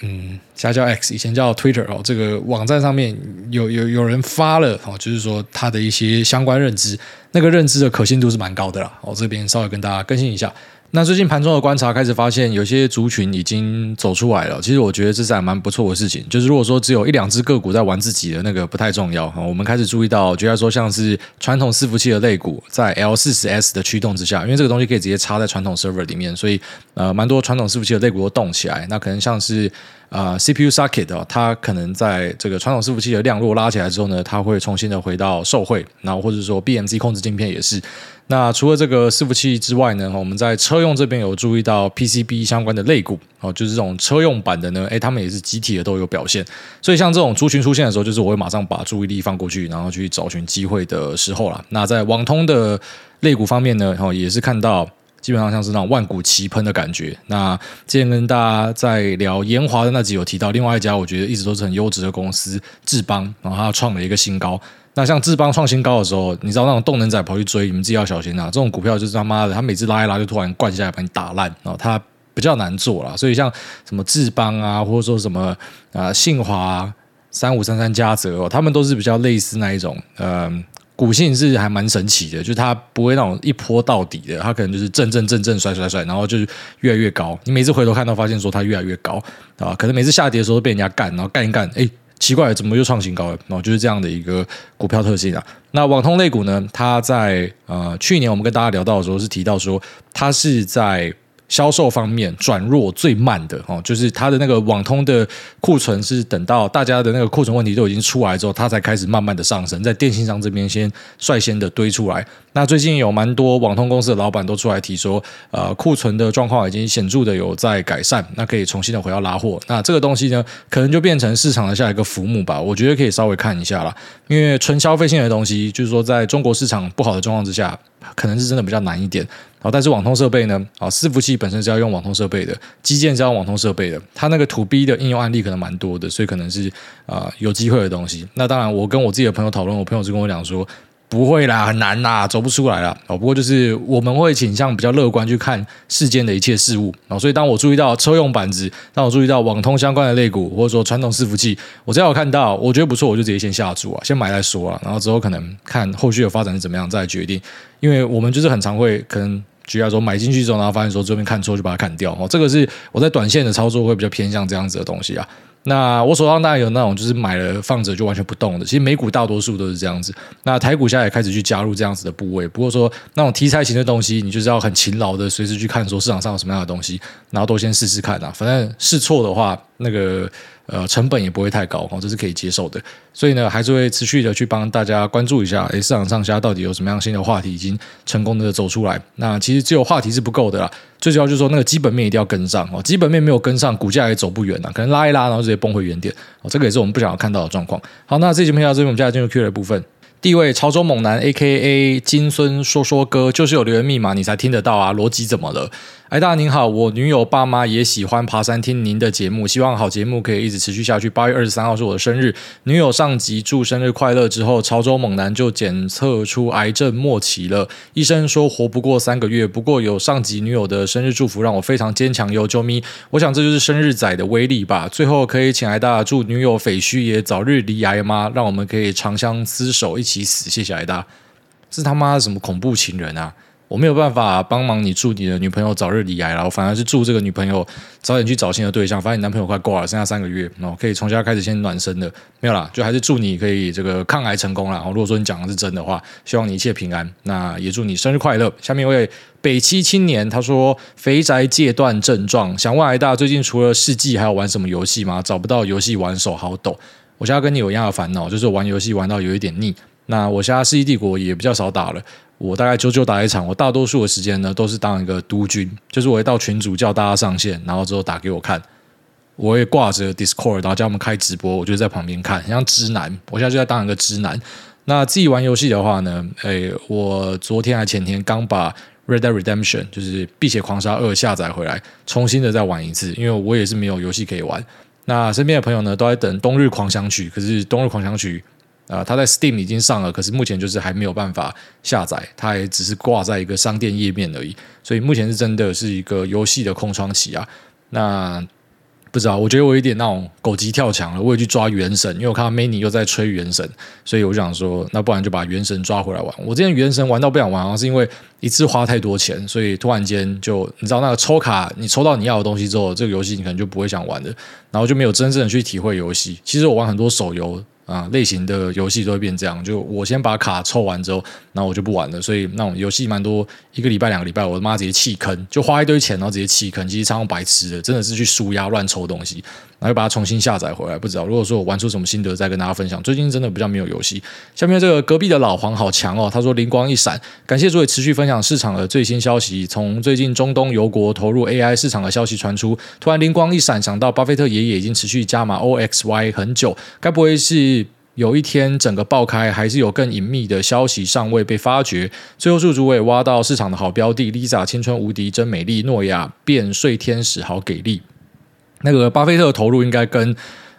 [SPEAKER 1] 嗯，家叫 X，以前叫 Twitter 哦。这个网站上面有有有人发了哦，就是说他的一些相关认知，那个认知的可信度是蛮高的啦。我这边稍微跟大家更新一下。那最近盘中的观察开始发现，有些族群已经走出来了。其实我觉得这是还蛮不错的事情。就是如果说只有一两只个股在玩自己的那个不太重要哈，我们开始注意到，觉得说像是传统伺服器的类股，在 L 四十 S 的驱动之下，因为这个东西可以直接插在传统 server 里面，所以呃，蛮多传统伺服器的类股都动起来。那可能像是啊、CPU socket 哦，它可能在这个传统伺服器的量落拉起来之后呢，它会重新的回到受惠，然后或者说 BMC 控制晶片也是。那除了这个伺服器之外呢，我们在车用这边有注意到 PCB 相关的类股哦，就是这种车用版的呢，诶，他们也是集体的都有表现。所以像这种族群出现的时候，就是我会马上把注意力放过去，然后去找寻机会的时候啦。那在网通的类股方面呢，哦，也是看到基本上像是那种万古齐喷的感觉。那之前跟大家在聊延华的那集有提到，另外一家我觉得一直都是很优质的公司智邦，然后它创了一个新高。那像智邦创新高的时候，你知道那种动能仔跑去追，你们自己要小心啊！这种股票就是他妈的，他每次拉一拉就突然灌下来把你打烂，然后它比较难做啦。所以像什么智邦啊，或者说什么啊信华三五三三嘉泽哦，他们都是比较类似那一种，嗯，股性是还蛮神奇的，就是它不会那种一波到底的，它可能就是正正正正甩甩甩，然后就是越来越高。你每次回头看到发现说它越来越高啊，可能每次下跌的时候被人家干，然后干一干，哎。奇怪，怎么又创新高了？哦，就是这样的一个股票特性啊。那网通类股呢？它在呃去年我们跟大家聊到的时候是提到说，它是在。销售方面转弱最慢的哦，就是它的那个网通的库存是等到大家的那个库存问题都已经出来之后，它才开始慢慢的上升，在电信商这边先率先的堆出来。那最近有蛮多网通公司的老板都出来提说，呃，库存的状况已经显著的有在改善，那可以重新的回到拉货。那这个东西呢，可能就变成市场的下一个浮木吧。我觉得可以稍微看一下啦，因为纯消费性的东西，就是说在中国市场不好的状况之下。可能是真的比较难一点，然后，但是网通设备呢？啊，伺服器本身是要用网通设备的，基建是要网通设备的，它那个 To B 的应用案例可能蛮多的，所以可能是啊、有机会的东西。那当然，我跟我自己的朋友讨论，我朋友就跟我讲说。不会啦，很难啦，走不出来啦。哦，不过就是我们会倾向比较乐观去看世间的一切事物。哦，所以当我注意到车用板子，当我注意到网通相关的类股，或者说传统伺服器，我只要有看到我觉得不错，我就直接先下注啊，先买再说啊。然后之后可能看后续的发展是怎么样再决定。因为我们就是很常会可能举例说买进去之后，然后发现说这边看错就把它砍掉。哦，这个是我在短线的操作会比较偏向这样子的东西啊。那我手上当然有那种就是买了放着就完全不动的，其实美股大多数都是这样子。那台股现在也开始去加入这样子的部位，不过说那种题材型的东西，你就是要很勤劳的随时去看说市场上有什么样的东西，然后都先试试看啊。反正试错的话，那个。呃，成本也不会太高哦，这是可以接受的。所以呢，还是会持续的去帮大家关注一下，诶，市场上下到底有什么样新的话题已经成功的走出来。那其实只有话题是不够的啦，最主要就是说那个基本面一定要跟上哦，基本面没有跟上，股价也走不远了，可能拉一拉，然后直接崩回原点哦，这个也是我们不想要看到的状况。好，那这期节目到这边，我们接下来进入 Q 的部分。第一位潮州猛男 A.K.A 金孙说说哥，就是有留言密码你才听得到啊，逻辑怎么了？哎，大您好，我女友爸妈也喜欢爬山听您的节目，希望好节目可以一直持续下去。八月二十三号是我的生日，女友上集祝生日快乐之后，潮州猛男就检测出癌症末期了，医生说活不过三个月。不过有上集女友的生日祝福，让我非常坚强哟，啾咪！我想这就是生日仔的威力吧。最后可以请艾大祝女友匪须也早日离癌吗？让我们可以长相厮守，一起死。谢谢艾大，是他妈什么恐怖情人啊！我没有办法帮忙你祝你的女朋友早日离癌了，我反而是祝这个女朋友早点去找新的对象。反正你男朋友快挂了，剩下三个月，哦，可以从现在开始先暖身的，没有啦，就还是祝你可以这个抗癌成功了。如果说你讲的是真的话，希望你一切平安。那也祝你生日快乐。下面一位北七青年他说：“肥宅戒断症状，想问癌大最近除了世纪还有玩什么游戏吗？找不到游戏玩，手好抖。我现在跟你有一样的烦恼，就是玩游戏玩到有一点腻。那我现在世纪帝国也比较少打了。”我大概久久打一场，我大多数的时间呢都是当一个督军，就是我会到群组叫大家上线，然后之后打给我看。我也挂着 Discord，然后叫他们开直播，我就在旁边看，像直男，我现在就在当一个直男。那自己玩游戏的话呢，哎，我昨天还前天刚把 Red Dead Redemption 就是《碧血狂杀二》下载回来，重新的再玩一次，因为我也是没有游戏可以玩。那身边的朋友呢，都在等《冬日狂想曲》，可是《冬日狂想曲》啊、它在 Steam 已经上了，可是目前就是还没有办法下载，它也只是挂在一个商店页面而已，所以目前是真的是一个游戏的空窗期啊。那不知道，我觉得我有点那种狗急跳墙了。我也去抓原神，因为我看到 Many 又在吹原神，所以我就想说，那不然就把原神抓回来玩。我之前原神玩到不想玩，好像是因为一次花太多钱，所以突然间就你知道那个抽卡，你抽到你要的东西之后，这个游戏你可能就不会想玩的，然后就没有真正的去体会游戏。其实我玩很多手游。啊，类型的游戏都会变这样，就我先把卡抽完之后，那我就不玩了。所以那种游戏蛮多，一个礼拜、两个礼拜，我的妈直接弃坑，就花一堆钱，然后直接弃坑，其实超白痴的，真的是去输压乱抽东西。然后把它重新下载回来，不知道。如果说我玩出什么心得，再跟大家分享。最近真的比较没有游戏。下面这个隔壁的老黄好强哦，他说灵光一闪，感谢诸位持续分享市场的最新消息。从最近中东油国投入 AI 市场的消息传出，突然灵光一闪，想到巴菲特爷爷已经持续加码 OXY 很久，该不会是有一天整个爆开，还是有更隐秘的消息尚未被发掘？最后祝诸位挖到市场的好标的，Lisa 青春无敌真美丽，诺亚变睡天使好给力。那个巴菲特的投入应该跟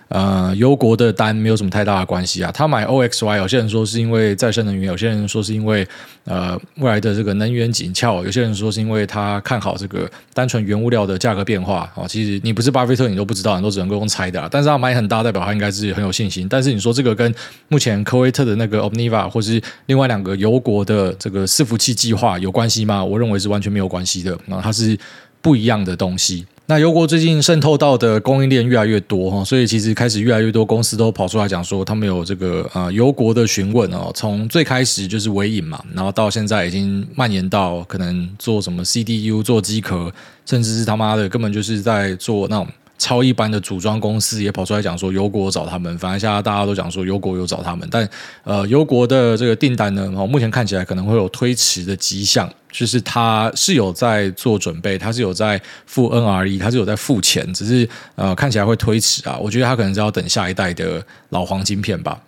[SPEAKER 1] 呃油国的单没有什么太大的关系啊。他买 OXY，有些人说是因为再生能源，有些人说是因为呃未来的这个能源紧俏，有些人说是因为他看好这个单纯原物料的价格变化啊。其实你不是巴菲特，你都不知道，你都只能够用猜的。但是他买很大，代表他应该是很有信心。但是你说这个跟目前科威特的那个 Omniva 或是另外两个油国的这个伺服器计划有关系吗？我认为是完全没有关系的。那它是不一样的东西。那油国最近渗透到的供应链越来越多哈，所以其实开始越来越多公司都跑出来讲说，他们有这个呃油国的询问哦，从最开始就是尾影嘛，然后到现在已经蔓延到可能做什么 CDU 做机壳，甚至是他妈的根本就是在做那种。超一般的组装公司也跑出来讲说，油国找他们，反正现在大家都讲说油国有找他们，但呃，油国的这个订单呢，目前看起来可能会有推迟的迹象，就是他是有在做准备，他是有在付 NRE，他是有在付钱，只是呃看起来会推迟啊，我觉得他可能是要等下一代的老黄晶片吧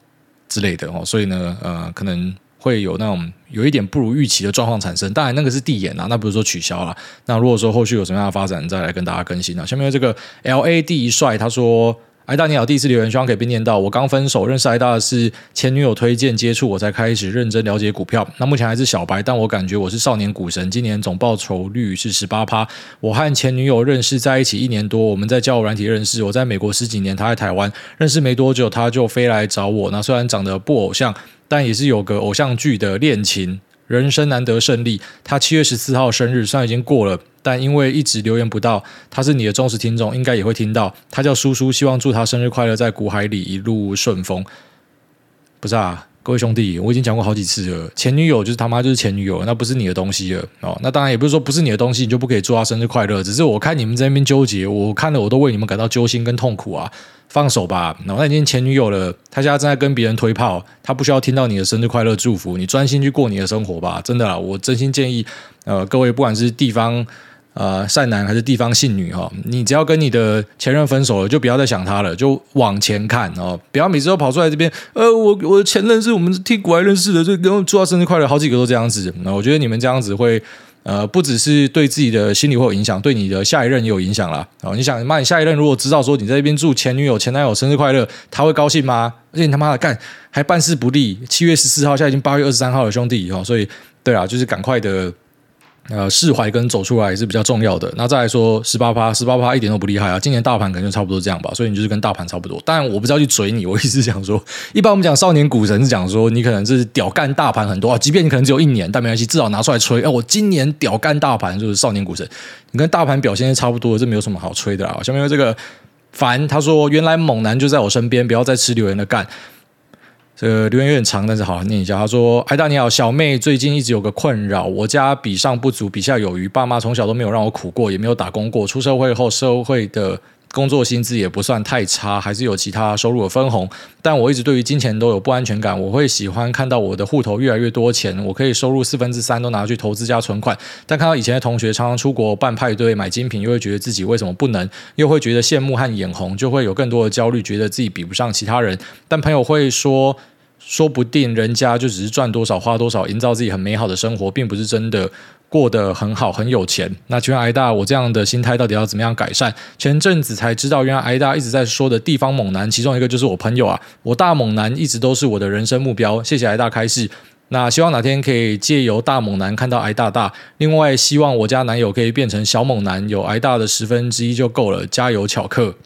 [SPEAKER 1] 之类的哦，所以呢，呃，可能。会有那种有一点不如预期的状况产生，当然那个是递延啊，那不是说取消了。那如果说后续有什么样的发展，再来跟大家更新啊。下面这个 L A D 帅他说。艾大你好，第一次留言，希望可以被念到。我刚分手，认识艾大是前女友推荐接触，我才开始认真了解股票。那目前还是小白，但我感觉我是少年股神。今年总报酬率是十八趴。我和前女友认识在一起一年多，我们在交友软体认识。我在美国十几年，她在台湾认识没多久，她就飞来找我。那虽然长得不偶像，但也是有个偶像剧的恋情。人生难得胜利，他七月十四号生日，虽然已经过了，但因为一直留言不到，他是你的忠实听众，应该也会听到。他叫叔叔，希望祝他生日快乐，在股海里一路顺风。不是啊，各位兄弟，我已经讲过好几次了，前女友就是他妈就是前女友，那不是你的东西了哦。那当然也不是说不是你的东西，你就不可以祝他生日快乐。只是我看你们在那边纠结，我看了我都为你们感到揪心跟痛苦啊。放手吧，然后那已经前女友了，他现在正在跟别人推炮，他不需要听到你的生日快乐祝福，你专心去过你的生活吧，真的啦，我真心建议，呃，各位不管是地方呃善男还是地方性女哈，你只要跟你的前任分手了，就不要再想他了，就往前看哦，不要每次都跑出来这边，呃，我我的前任是我们替股来认识的，就跟祝他生日快乐，好几个都这样子，那我觉得你们这样子会。呃，不只是对自己的心理会有影响，对你的下一任也有影响啦。哦，你想，妈，你下一任如果知道说你在这边祝前女友、前男友生日快乐，他会高兴吗？而且你他妈的干还办事不利，七月十四号，现在已经八月二十三号了，兄弟哦，所以对啊，就是赶快的。呃，释怀跟走出来也是比较重要的。那再来说十八趴，十八趴一点都不厉害啊。今年大盘可能就差不多这样吧，所以你就是跟大盘差不多。但，我不知道去嘴你，我意思是讲说，一般我们讲少年股神是讲说，你可能是屌干大盘很多啊，即便你可能只有一年，但没关系，至少拿出来吹。哎，我今年屌干大盘就是少年股神，你跟大盘表现差不多，这没有什么好吹的啊。下面这个凡他说，原来猛男就在我身边，不要再吃留言的干。这个留言有点长，但是好好念一下。他说：“艾大你好，小妹最近一直有个困扰，我家比上不足，比下有余。爸妈从小都没有让我苦过，也没有打工过。出社会后，社会的工作薪资也不算太差，还是有其他收入的分红。但我一直对于金钱都有不安全感，我会喜欢看到我的户头越来越多钱，我可以收入四分之三都拿去投资加存款。但看到以前的同学常常出国办派对、买精品，又会觉得自己为什么不能，又会觉得羡慕和眼红，就会有更多的焦虑，觉得自己比不上其他人。但朋友会说，说不定人家就只是赚多少花多少，营造自己很美好的生活，并不是真的。过得很好，很有钱。那请问挨大，我这样的心态到底要怎么样改善？前阵子才知道，原来挨大一直在说的地方猛男，其中一个就是我朋友啊。我大猛男一直都是我的人生目标。谢谢挨大开示。那希望哪天可以借由大猛男看到挨大大。另外，希望我家男友可以变成小猛男，有挨大的十分之一就够了。加油，巧克。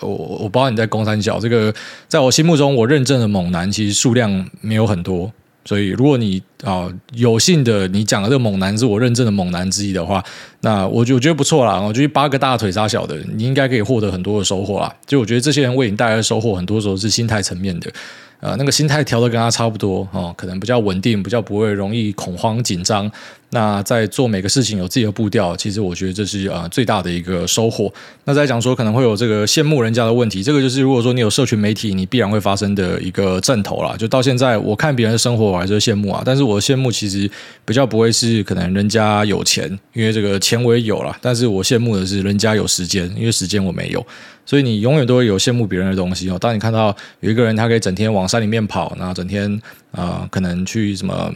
[SPEAKER 1] 我我不知道你在攻三角这个，在我心目中，我认证的猛男其实数量没有很多。所以，如果你啊有幸的，你讲的这个猛男是我认证的猛男之一的话，那我就我觉得不错啦。我觉得八个大腿扎小的，你应该可以获得很多的收获啦。就我觉得这些人为你带来的收获，很多时候是心态层面的。啊，那个心态调的跟他差不多哦，可能比较稳定，比较不会容易恐慌紧张。那在做每个事情有自己的步调，其实我觉得这是呃最大的一个收获。那再讲说可能会有这个羡慕人家的问题，这个就是如果说你有社群媒体，你必然会发生的一个阵头啦。就到现在，我看别人的生活，我还是羡慕啊。但是我羡慕其实比较不会是可能人家有钱，因为这个钱我也有了。但是我羡慕的是人家有时间，因为时间我没有。所以你永远都会有羡慕别人的东西哦。当你看到有一个人，他可以整天往山里面跑，然后整天啊、呃，可能去什么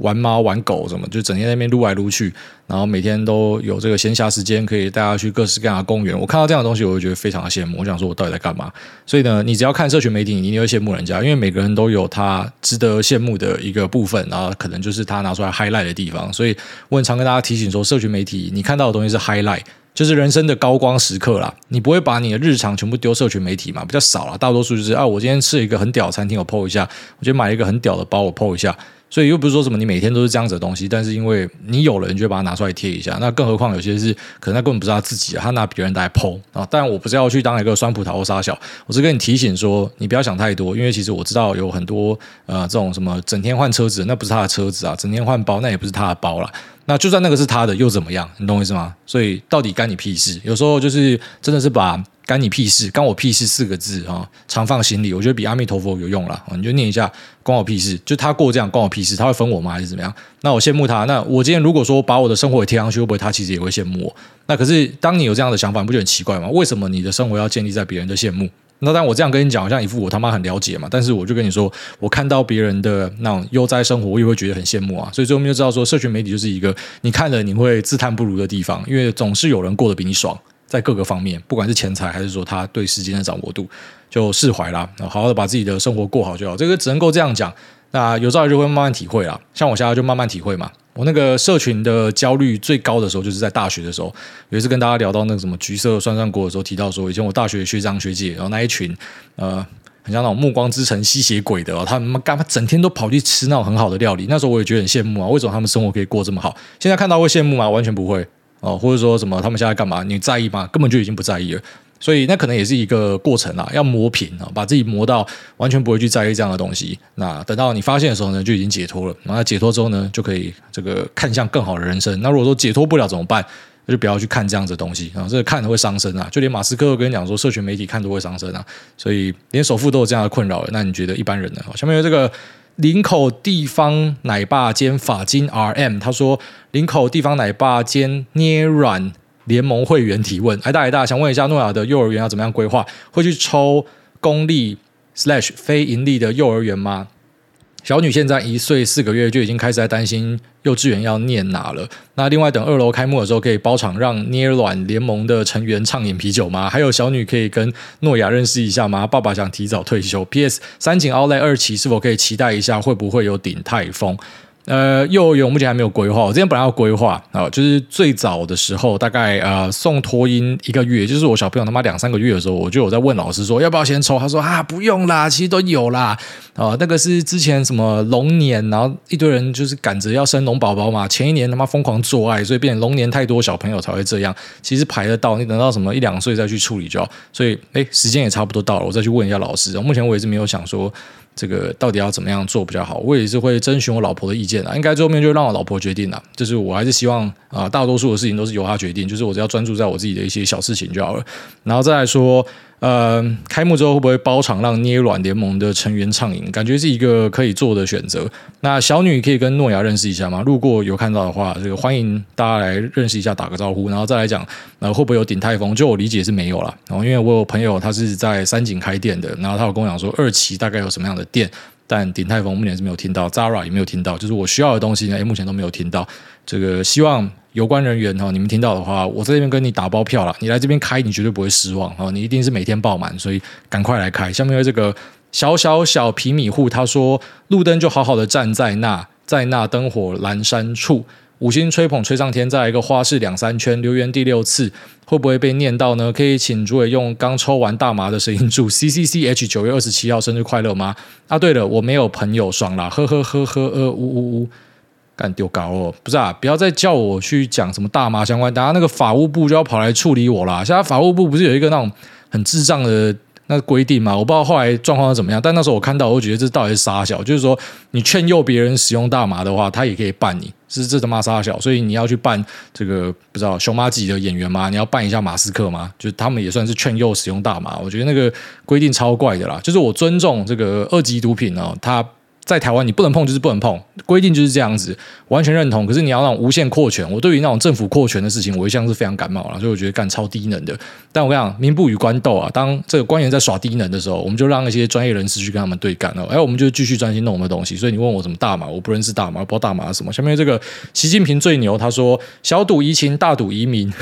[SPEAKER 1] 玩猫玩狗什么，就整天在那边撸来撸去，然后每天都有这个闲暇时间可以带他去各式各样的公园。我看到这样的东西，我会觉得非常的羡慕。我想说，我到底在干嘛？所以呢，你只要看社群媒体，你一定会羡慕人家，因为每个人都有他值得羡慕的一个部分，然后可能就是他拿出来 highlight 的地方。所以我很常跟大家提醒说，社群媒体你看到的东西是 highlight。就是人生的高光时刻啦，你不会把你的日常全部丢社群媒体嘛？比较少啦，大多数就是啊，我今天吃了一个很屌餐厅，我 po 一下；我今天买了一个很屌的包，我 po 一下。所以又不是说什么你每天都是这样子的东西，但是因为你有了，你就把它拿出来贴一下。那更何况有些是可能他根本不是他自己，他拿别人来 po 啊。但我不是要去当一个酸葡萄或杀小，我是跟你提醒说，你不要想太多，因为其实我知道有很多呃这种什么整天换车子，那不是他的车子啊；整天换包，那也不是他的包了。那就算那个是他的，又怎么样？你懂我意思吗？所以到底干你屁事？有时候就是真的是把“干你屁事”、“干我屁事”四个字啊，常放心里。我觉得比阿弥陀佛有用了。你就念一下“关我屁事”，就他过这样，关我屁事。他会分我吗？还是怎么样？那我羡慕他。那我今天如果说把我的生活也贴上去，会不会他其实也会羡慕我？那可是当你有这样的想法，不觉得很奇怪吗？为什么你的生活要建立在别人的羡慕？那但，我这样跟你讲，好像一副我他妈很了解嘛。但是我就跟你说，我看到别人的那种悠哉生活，我也会觉得很羡慕啊。所以最后面就知道说，社群媒体就是一个你看了你会自叹不如的地方，因为总是有人过得比你爽，在各个方面，不管是钱财还是说他对时间的掌握度，就释怀啦，好好的把自己的生活过好就好。这个只能够这样讲。那有朝一日会慢慢体会啦，像我现在就慢慢体会嘛。我那个社群的焦虑最高的时候，就是在大学的时候。有一次跟大家聊到那个什么橘色涮涮锅的时候，提到说，以前我大学学长学姐，然后那一群呃，很像那种暮光之城吸血鬼的，他们干嘛整天都跑去吃那种很好的料理。那时候我也觉得很羡慕啊，为什么他们生活可以过这么好？现在看到会羡慕吗？完全不会哦，或者说什么他们现在干嘛？你在意吗？根本就已经不在意了。所以那可能也是一个过程啦，要磨平啊，把自己磨到完全不会去在意这样的东西。那等到你发现的时候呢，就已经解脱了。那解脱之后呢，就可以这个看向更好的人生。那如果说解脱不了怎么办？那就不要去看这样子的东西啊，这个看会伤身啊。就连马斯克都跟你讲说，社群媒体看都会伤身啊。所以连首富都有这样的困扰了，那你觉得一般人呢？下面有这个林口地方奶爸兼法金 RM，他说林口地方奶爸兼捏软。联盟会员提问：癌大癌大，想问一下诺亚的幼儿园要怎么样规划？会去抽公立非盈利的幼儿园吗？小女现在一岁四个月，就已经开始在担心幼稚园要念哪了。那另外等二楼开幕的时候，可以包场让捏软联盟的成员畅饮啤酒吗？还有小女可以跟诺亚认识一下吗？爸爸想提早退休。P.S. 三井奥莱二期是否可以期待一下？会不会有鼎泰丰？呃，幼儿园目前还没有规划。我之前本来要规划啊，就是最早的时候，大概呃送托婴一个月，就是我小朋友他妈两三个月的时候，我就有在问老师说要不要先抽。他说啊，不用啦，其实都有啦。啊，那个是之前什么龙年，然后一堆人就是赶着要生龙宝宝嘛。前一年他妈疯狂做爱，所以变成龙年太多小朋友才会这样。其实排得到，你等到什么一两岁再去处理就好。所以，哎，时间也差不多到了，我再去问一下老师。目前我也是没有想说。这个到底要怎么样做比较好？我也是会征询我老婆的意见啊。应该最后面就让我老婆决定了。就是我还是希望啊、大多数的事情都是由她决定。就是我只要专注在我自己的一些小事情就好了。然后再来说。呃，开幕之后会不会包场让捏软联盟的成员畅饮？感觉是一个可以做的选择。那小女可以跟诺亚认识一下吗？如果有看到的话，这个欢迎大家来认识一下，打个招呼。然后再来讲，呃，会不会有鼎泰丰？就我理解是没有了。然后因为我有朋友他是在三井开店的，然后他有跟我讲说二期大概有什么样的店，但鼎泰丰目前是没有听到，Zara 也没有听到，就是我需要的东西呢，诶，目前都没有听到。这个希望。有关人员哈，你们听到的话，我在这边跟你打包票了。你来这边开，你绝对不会失望哈，你一定是每天爆满，所以赶快来开。下面有这个小小小皮米户，他说路灯就好好的站在那，在那灯火阑珊处，五星吹捧吹上天，再来一个花式两三圈，留言第六次会不会被念到呢？可以请诸位用刚抽完大麻的声音祝 C C C H 九月二十七号生日快乐吗？啊，对了，我没有朋友爽啦，呵呵呵呵呃，呜呜呜。干丢高哦，不是啊！不要再叫我去讲什么大麻相关，等下那个法务部就要跑来处理我啦。现在法务部不是有一个那种很智障的那个规定吗？我不知道后来状况是怎么样，但那时候我看到，我觉得这到底是杀小，就是说你劝诱别人使用大麻的话，他也可以办你，是这他妈杀小。所以你要去办这个不知道熊妈自己的演员吗？你要办一下马斯克吗？就他们也算是劝诱使用大麻，我觉得那个规定超怪的啦。就是我尊重这个二级毒品哦，他。在台湾，你不能碰，就是不能碰，规定就是这样子，完全认同。可是你要那种无限扩权，我对于那种政府扩权的事情，我一向是非常感冒了，所以我觉得干超低能的。但我跟你讲，民不与官斗啊，当这个官员在耍低能的时候，我们就让一些专业人士去跟他们对干哦。哎，我们就继续专心弄我们的东西。所以你问我什么大麻，我不认识大麻，不知道大麻是什么。下面这个习近平最牛，他说小赌怡情，大赌移民。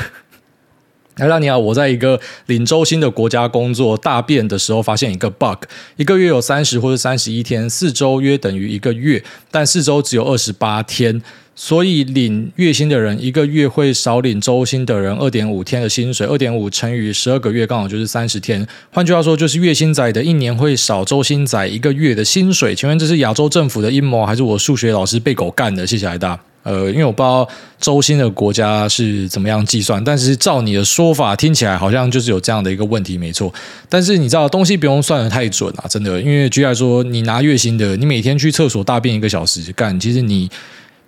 [SPEAKER 1] 来，让你好，我在一个领周薪的国家工作，大便的时候发现一个 bug，一个月有三十或者三十一天，四周约等于一个月，但四周只有二十八天，所以领月薪的人一个月会少领周薪的人二点五天的薪水，二点五乘以十二个月刚好就是三十天，换句话说就是月薪仔的一年会少周薪仔一个月的薪水。请问这是亚洲政府的阴谋，还是我数学老师被狗干的？谢谢海大。呃，因为我不知道周薪的国家是怎么样计算，但是照你的说法听起来好像就是有这样的一个问题，没错。但是你知道东西不用算得太准啊，真的。因为举例来说，你拿月薪的，你每天去厕所大便一个小时干，其实你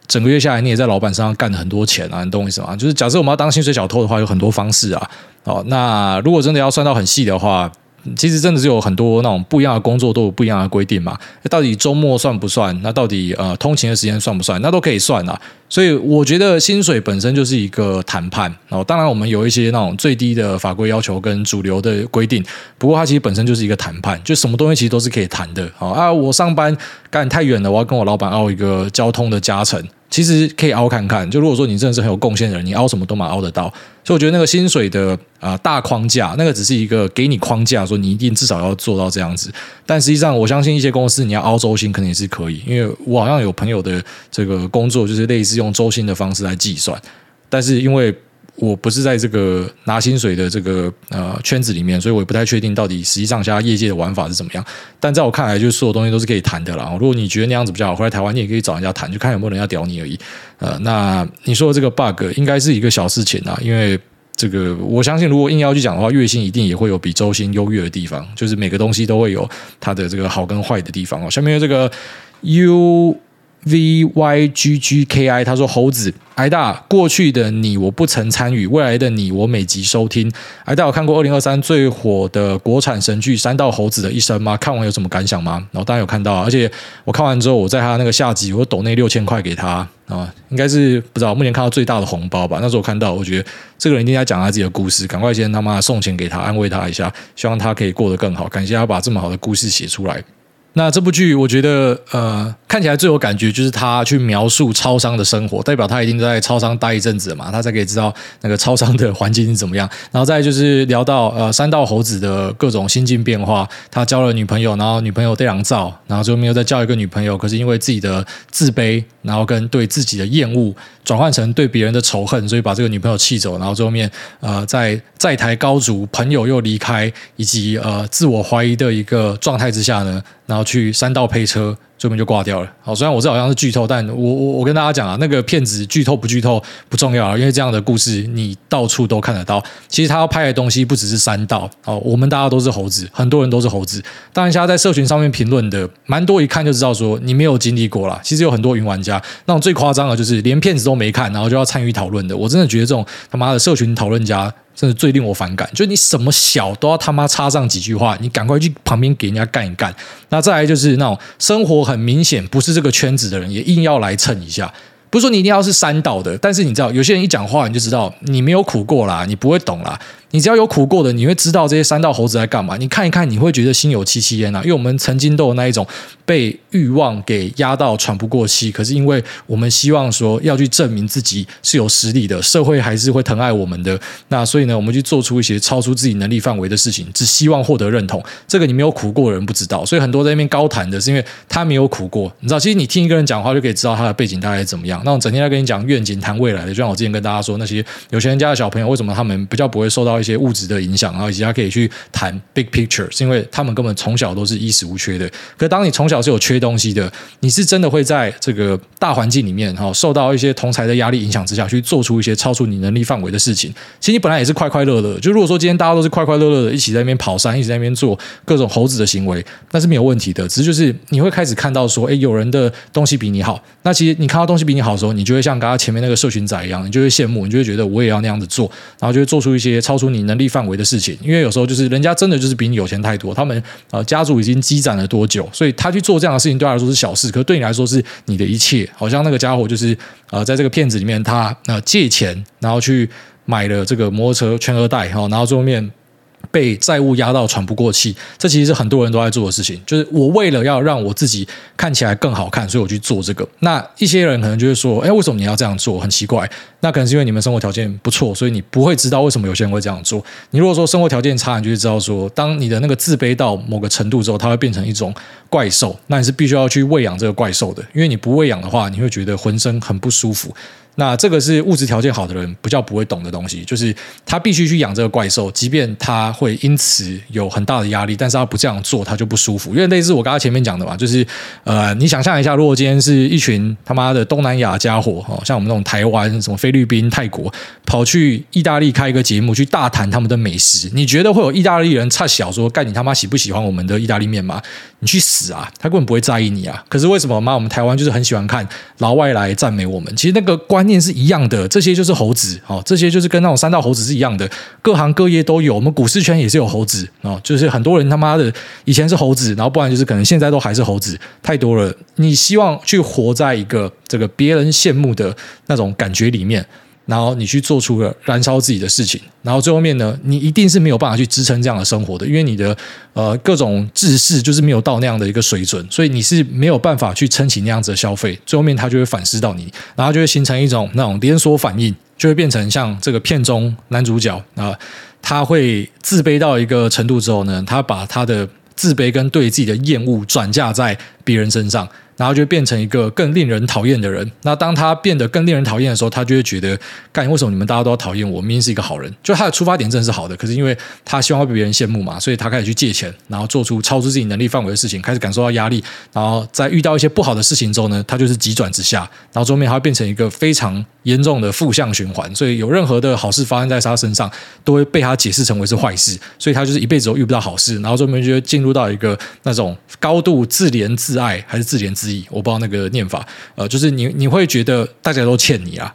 [SPEAKER 1] 整个月下来你也在老板身上干了很多钱啊，你懂我意思吗？就是假设我们要当薪水小偷的话，有很多方式啊。哦，那如果真的要算到很细的话。其实真的是有很多那种不一样的工作都有不一样的规定嘛。到底周末算不算？那到底呃通勤的时间算不算？那都可以算啊。所以我觉得薪水本身就是一个谈判哦。当然我们有一些那种最低的法规要求跟主流的规定，不过它其实本身就是一个谈判，就什么东西其实都是可以谈的。哦啊，我上班干太远了，我要跟我老板要一个交通的加成。其实可以凹看看，就如果说你真的是很有贡献的人，你凹什么都嘛凹得到。所以我觉得那个薪水的啊、大框架，那个只是一个给你框架，说你一定至少要做到这样子。但实际上，我相信一些公司你要凹周薪，肯定也是可以。因为我好像有朋友的这个工作就是类似用周薪的方式来计算，但是因为。我不是在这个拿薪水的这个呃圈子里面，所以我也不太确定到底实际上现在业界的玩法是怎么样。但在我看来，就是所有东西都是可以谈的啦。如果你觉得那样子比较好，回来台湾你也可以找人家谈，就看有没有人要屌你而已。呃，那你说的这个 bug 应该是一个小事情啊，因为这个我相信，如果硬要去讲的话，月薪一定也会有比周薪优越的地方，就是每个东西都会有它的这个好跟坏的地方哦。下面这个 U。V y g g k i，他说猴子，挨大过去的你我不曾参与，未来的你我每集收听。挨大有看过二零二三最火的国产神剧《三道猴子的一生》吗？看完有什么感想吗？然后当然有看到，而且我看完之后，我在他那个下集，我抖那六千块给他啊，应该是不知道目前看到最大的红包吧。那时候我看到，我觉得这个人一定在讲他自己的故事，赶快先他妈送钱给他，安慰他一下，希望他可以过得更好。感谢他把这么好的故事写出来。那这部剧，我觉得呃，看起来最有感觉就是他去描述超商的生活，代表他一定在超商待一阵子嘛，他才可以知道那个超商的环境是怎么样。然后再就是聊到呃三道猴子的各种心境变化，他交了女朋友，然后女朋友对狼照，然后最后面又再交一个女朋友，可是因为自己的自卑，然后跟对自己的厌恶，转换成对别人的仇恨，所以把这个女朋友气走，然后最后面呃在在台高筑，朋友又离开，以及呃自我怀疑的一个状态之下呢。然后去山道配车。最后就挂掉了。好，虽然我这好像是剧透，但我我我跟大家讲啊，那个片子剧透不剧透不重要啊，因为这样的故事你到处都看得到。其实他要拍的东西不只是山道哦，我们大家都是猴子，很多人都是猴子。当然，现在在社群上面评论的蛮多，一看就知道说你没有经历过啦。其实有很多云玩家，那种最夸张的就是连片子都没看，然后就要参与讨论的。我真的觉得这种他妈的社群讨论家。真的最令我反感，就是你什么小都要他妈插上几句话，你赶快去旁边给人家干一干。那再来就是那种生活很明显不是这个圈子的人，也硬要来蹭一下。不是说你一定要是三道的，但是你知道有些人一讲话你就知道你没有苦过啦，你不会懂啦。你只要有苦过的，你会知道这些三道猴子在干嘛。你看一看，你会觉得心有戚戚焉啊。因为我们曾经都有那一种被欲望给压到喘不过气，可是因为我们希望说要去证明自己是有实力的，社会还是会疼爱我们的。那所以呢，我们去做出一些超出自己能力范围的事情，只希望获得认同。这个你没有苦过的人不知道，所以很多在那边高谈的是因为他没有苦过。你知道，其实你听一个人讲话就可以知道他的背景大概怎么样。那种整天在跟你讲愿景、谈未来的，就像我之前跟大家说，那些有钱人家的小朋友，为什么他们比较不会受到一些物质的影响，然后以及他可以去谈 big picture，是因为他们根本从小都是衣食无缺的。可当你从小是有缺东西的，你是真的会在这个大环境里面哈，受到一些同才的压力影响之下去做出一些超出你能力范围的事情。其实你本来也是快快乐乐，就如果说今天大家都是快快乐乐的，一起在那边跑山，一起在那边做各种猴子的行为，那是没有问题的。只是就是你会开始看到说，哎，有人的东西比你好。那其实你看到东西比你好的时候，你就会像刚刚前面那个社群仔一样，你就会羡慕，你就会觉得我也要那样子做，然后就会做出一些超出你能力范围的事情。因为有时候就是人家真的就是比你有钱太多，他们呃家族已经积攒了多久，所以他去做这样的事情对他来说是小事，可对你来说是你的一切。好像那个家伙就是呃在这个骗子里面，他呃借钱然后去买了这个摩托车圈二贷哈，然后最后面。被债务压到喘不过气，这其实是很多人都在做的事情。就是我为了要让我自己看起来更好看，所以我去做这个。那一些人可能就会说：“哎，为什么你要这样做？很奇怪。”那可能是因为你们生活条件不错，所以你不会知道为什么有些人会这样做。你如果说生活条件差，你就会知道说，当你的那个自卑到某个程度之后，它会变成一种怪兽。那你是必须要去喂养这个怪兽的，因为你不喂养的话，你会觉得浑身很不舒服。那这个是物质条件好的人比较不会懂的东西，就是他必须去养这个怪兽，即便他会因此有很大的压力，但是他不这样做，他就不舒服。因为类似我刚刚前面讲的嘛，就是呃，你想象一下，如果今天是一群他妈的东南亚家伙哦，像我们那种台湾、什么菲律宾、泰国，跑去意大利开一个节目，去大谈他们的美食，你觉得会有意大利人差小说干你他妈喜不喜欢我们的意大利面吗？你去死啊！他根本不会在意你啊。可是为什么妈我们台湾就是很喜欢看老外来赞美我们？其实那个观 念是一样的，这些就是猴子哦，这些就是跟那种三道猴子是一样的，各行各业都有。我们股市圈也是有猴子哦，就是很多人他妈的以前是猴子，然后不然就是可能现在都还是猴子，太多了。你希望去活在一个这个别人羡慕的那种感觉里面。然后你去做出了燃烧自己的事情，然后最后面呢，你一定是没有办法去支撑这样的生活的，因为你的呃各种知识就是没有到那样的一个水准，所以你是没有办法去撑起那样子的消费，最后面它就会反噬到你，然后就会形成一种那种连锁反应，就会变成像这个片中男主角啊、他会自卑到一个程度之后呢，他把他的自卑跟对自己的厌恶转嫁在别人身上。然后就变成一个更令人讨厌的人。那当他变得更令人讨厌的时候，他就会觉得，干，为什么你们大家都要讨厌我？明明是一个好人。就他的出发点真的是好的，可是因为他希望被别人羡慕嘛，所以他开始去借钱，然后做出超出自己能力范围的事情，开始感受到压力。然后在遇到一些不好的事情之后呢，他就是急转直下，然后最后面他会变成一个非常严重的负向循环。所以有任何的好事发生在他身上，都会被他解释成为是坏事。所以他就是一辈子都遇不到好事，然后后面就会进入到一个那种高度自怜自爱还是自怜自。我不知道那个念法，呃，就是你你会觉得大家都欠你啊，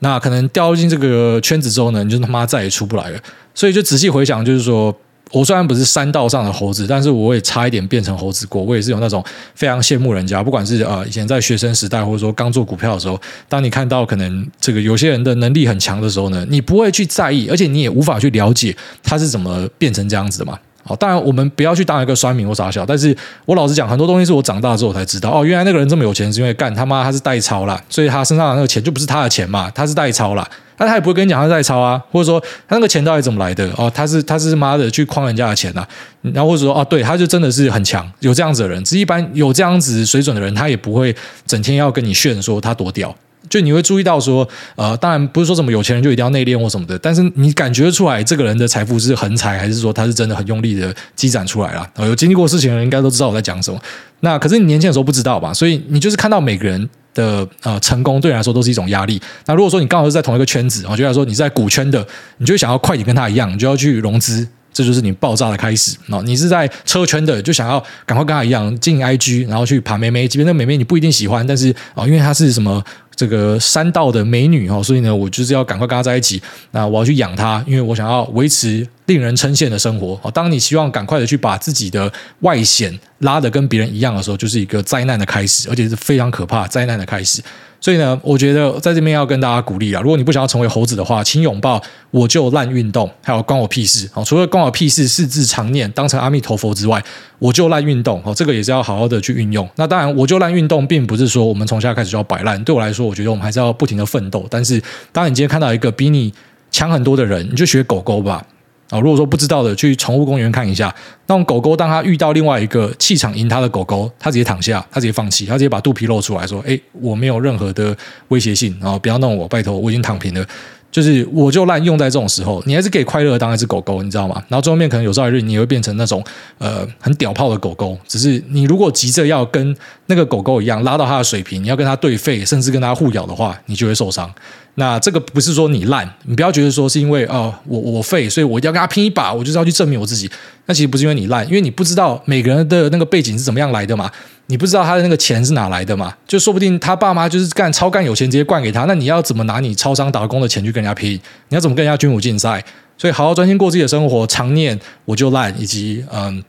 [SPEAKER 1] 那可能掉进这个圈子之后呢，你就他妈再也出不来了。所以就仔细回想，就是说我虽然不是山道上的猴子，但是我也差一点变成猴子过。我也是有那种非常羡慕人家，不管是呃以前在学生时代，或者说刚做股票的时候，当你看到可能这个有些人的能力很强的时候呢，你不会去在意，而且你也无法去了解他是怎么变成这样子的嘛。好，当然我们不要去当一个酸民或傻笑，但是我老实讲，很多东西是我长大之后才知道。哦，原来那个人这么有钱，是因为干他妈他是代操啦，所以他身上的那个钱就不是他的钱嘛，他是代操啦。但他也不会跟你讲他是代操啊，或者说他那个钱到底怎么来的？哦，他是他是妈的去诓人家的钱啊，然后或者说哦，对，他就真的是很强，有这样子的人。只一般有这样子水准的人，他也不会整天要跟你炫说他多屌。就你会注意到说，呃，当然不是说什么有钱人就一定要内敛或什么的，但是你感觉出来这个人的财富是横财，还是说他是真的很用力的积攒出来了？有经历过事情的人应该都知道我在讲什么。那可是你年轻的时候不知道吧？所以你就是看到每个人的呃成功，对你来说都是一种压力。那如果说你刚好是在同一个圈子，我觉得说你在股圈的，你就想要快点跟他一样，你就要去融资。这就是你爆炸的开始。你是在车圈的，就想要赶快跟他一样进 IG，然后去爬妹妹。即便那妹妹你不一定喜欢，但是啊，因为她是什么这个山道的美女哦，所以呢，我就是要赶快跟她在一起。那我要去养她，因为我想要维持令人称羡的生活。当你希望赶快的去把自己的外显拉得跟别人一样的时候，就是一个灾难的开始，而且是非常可怕灾难的开始。所以呢，我觉得在这边要跟大家鼓励啊，如果你不想要成为猴子的话，请拥抱我就烂运动，还有关我屁事。除了关我屁事四字常念当成阿弥陀佛之外，我就烂运动，这个也是要好好的去运用。那当然，我就烂运动，并不是说我们从现在开始就要摆烂。对我来说，我觉得我们还是要不停的奋斗。但是，当你今天看到一个比你强很多的人，你就学狗狗吧。啊，如果说不知道的，去宠物公园看一下，那种狗狗，当他遇到另外一个气场赢他的狗狗，他直接躺下，他直接放弃，他直接把肚皮露出来说：“哎，我没有任何的威胁性，然后不要弄我，拜托，我已经躺平了。”就是我就滥用在这种时候，你还是可以快乐的当一只狗狗，你知道吗？然后最后面可能有朝一日你也会变成那种呃很屌炮的狗狗，只是你如果急着要跟那个狗狗一样拉到它的水平，你要跟它对吠，甚至跟它互咬的话，你就会受伤。那这个不是说你烂，你不要觉得说是因为哦我我废，所以我一定要跟他拼一把，我就是要去证明我自己。那其实不是因为你烂，因为你不知道每个人的那个背景是怎么样来的嘛，你不知道他的那个钱是哪来的嘛，就说不定他爸妈就是干超干有钱直接灌给他，那你要怎么拿你超商打工的钱去跟人家拼？你要怎么跟人家军武竞赛？所以好好专心过自己的生活，常念我就烂，以及嗯。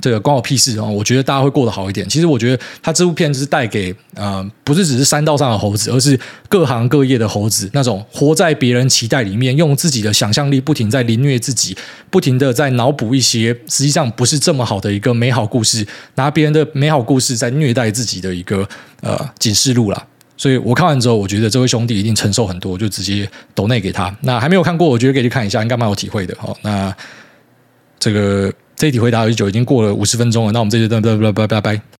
[SPEAKER 1] 这个关我屁事哦！我觉得大家会过得好一点。其实我觉得他这部片是带给呃，不是只是山道上的猴子，而是各行各业的猴子，那种活在别人期待里面，用自己的想象力不停在凌虐自己，不停的在脑补一些实际上不是这么好的一个美好故事，拿别人的美好故事在虐待自己的一个呃警示录啦。所以我看完之后，我觉得这位兄弟一定承受很多，就直接抖内给他。那还没有看过，我觉得可以去看一下，应该蛮有体会的。好，那这个。这一题回答就已经过了五十分钟了，那我们这就拜拜拜拜拜拜。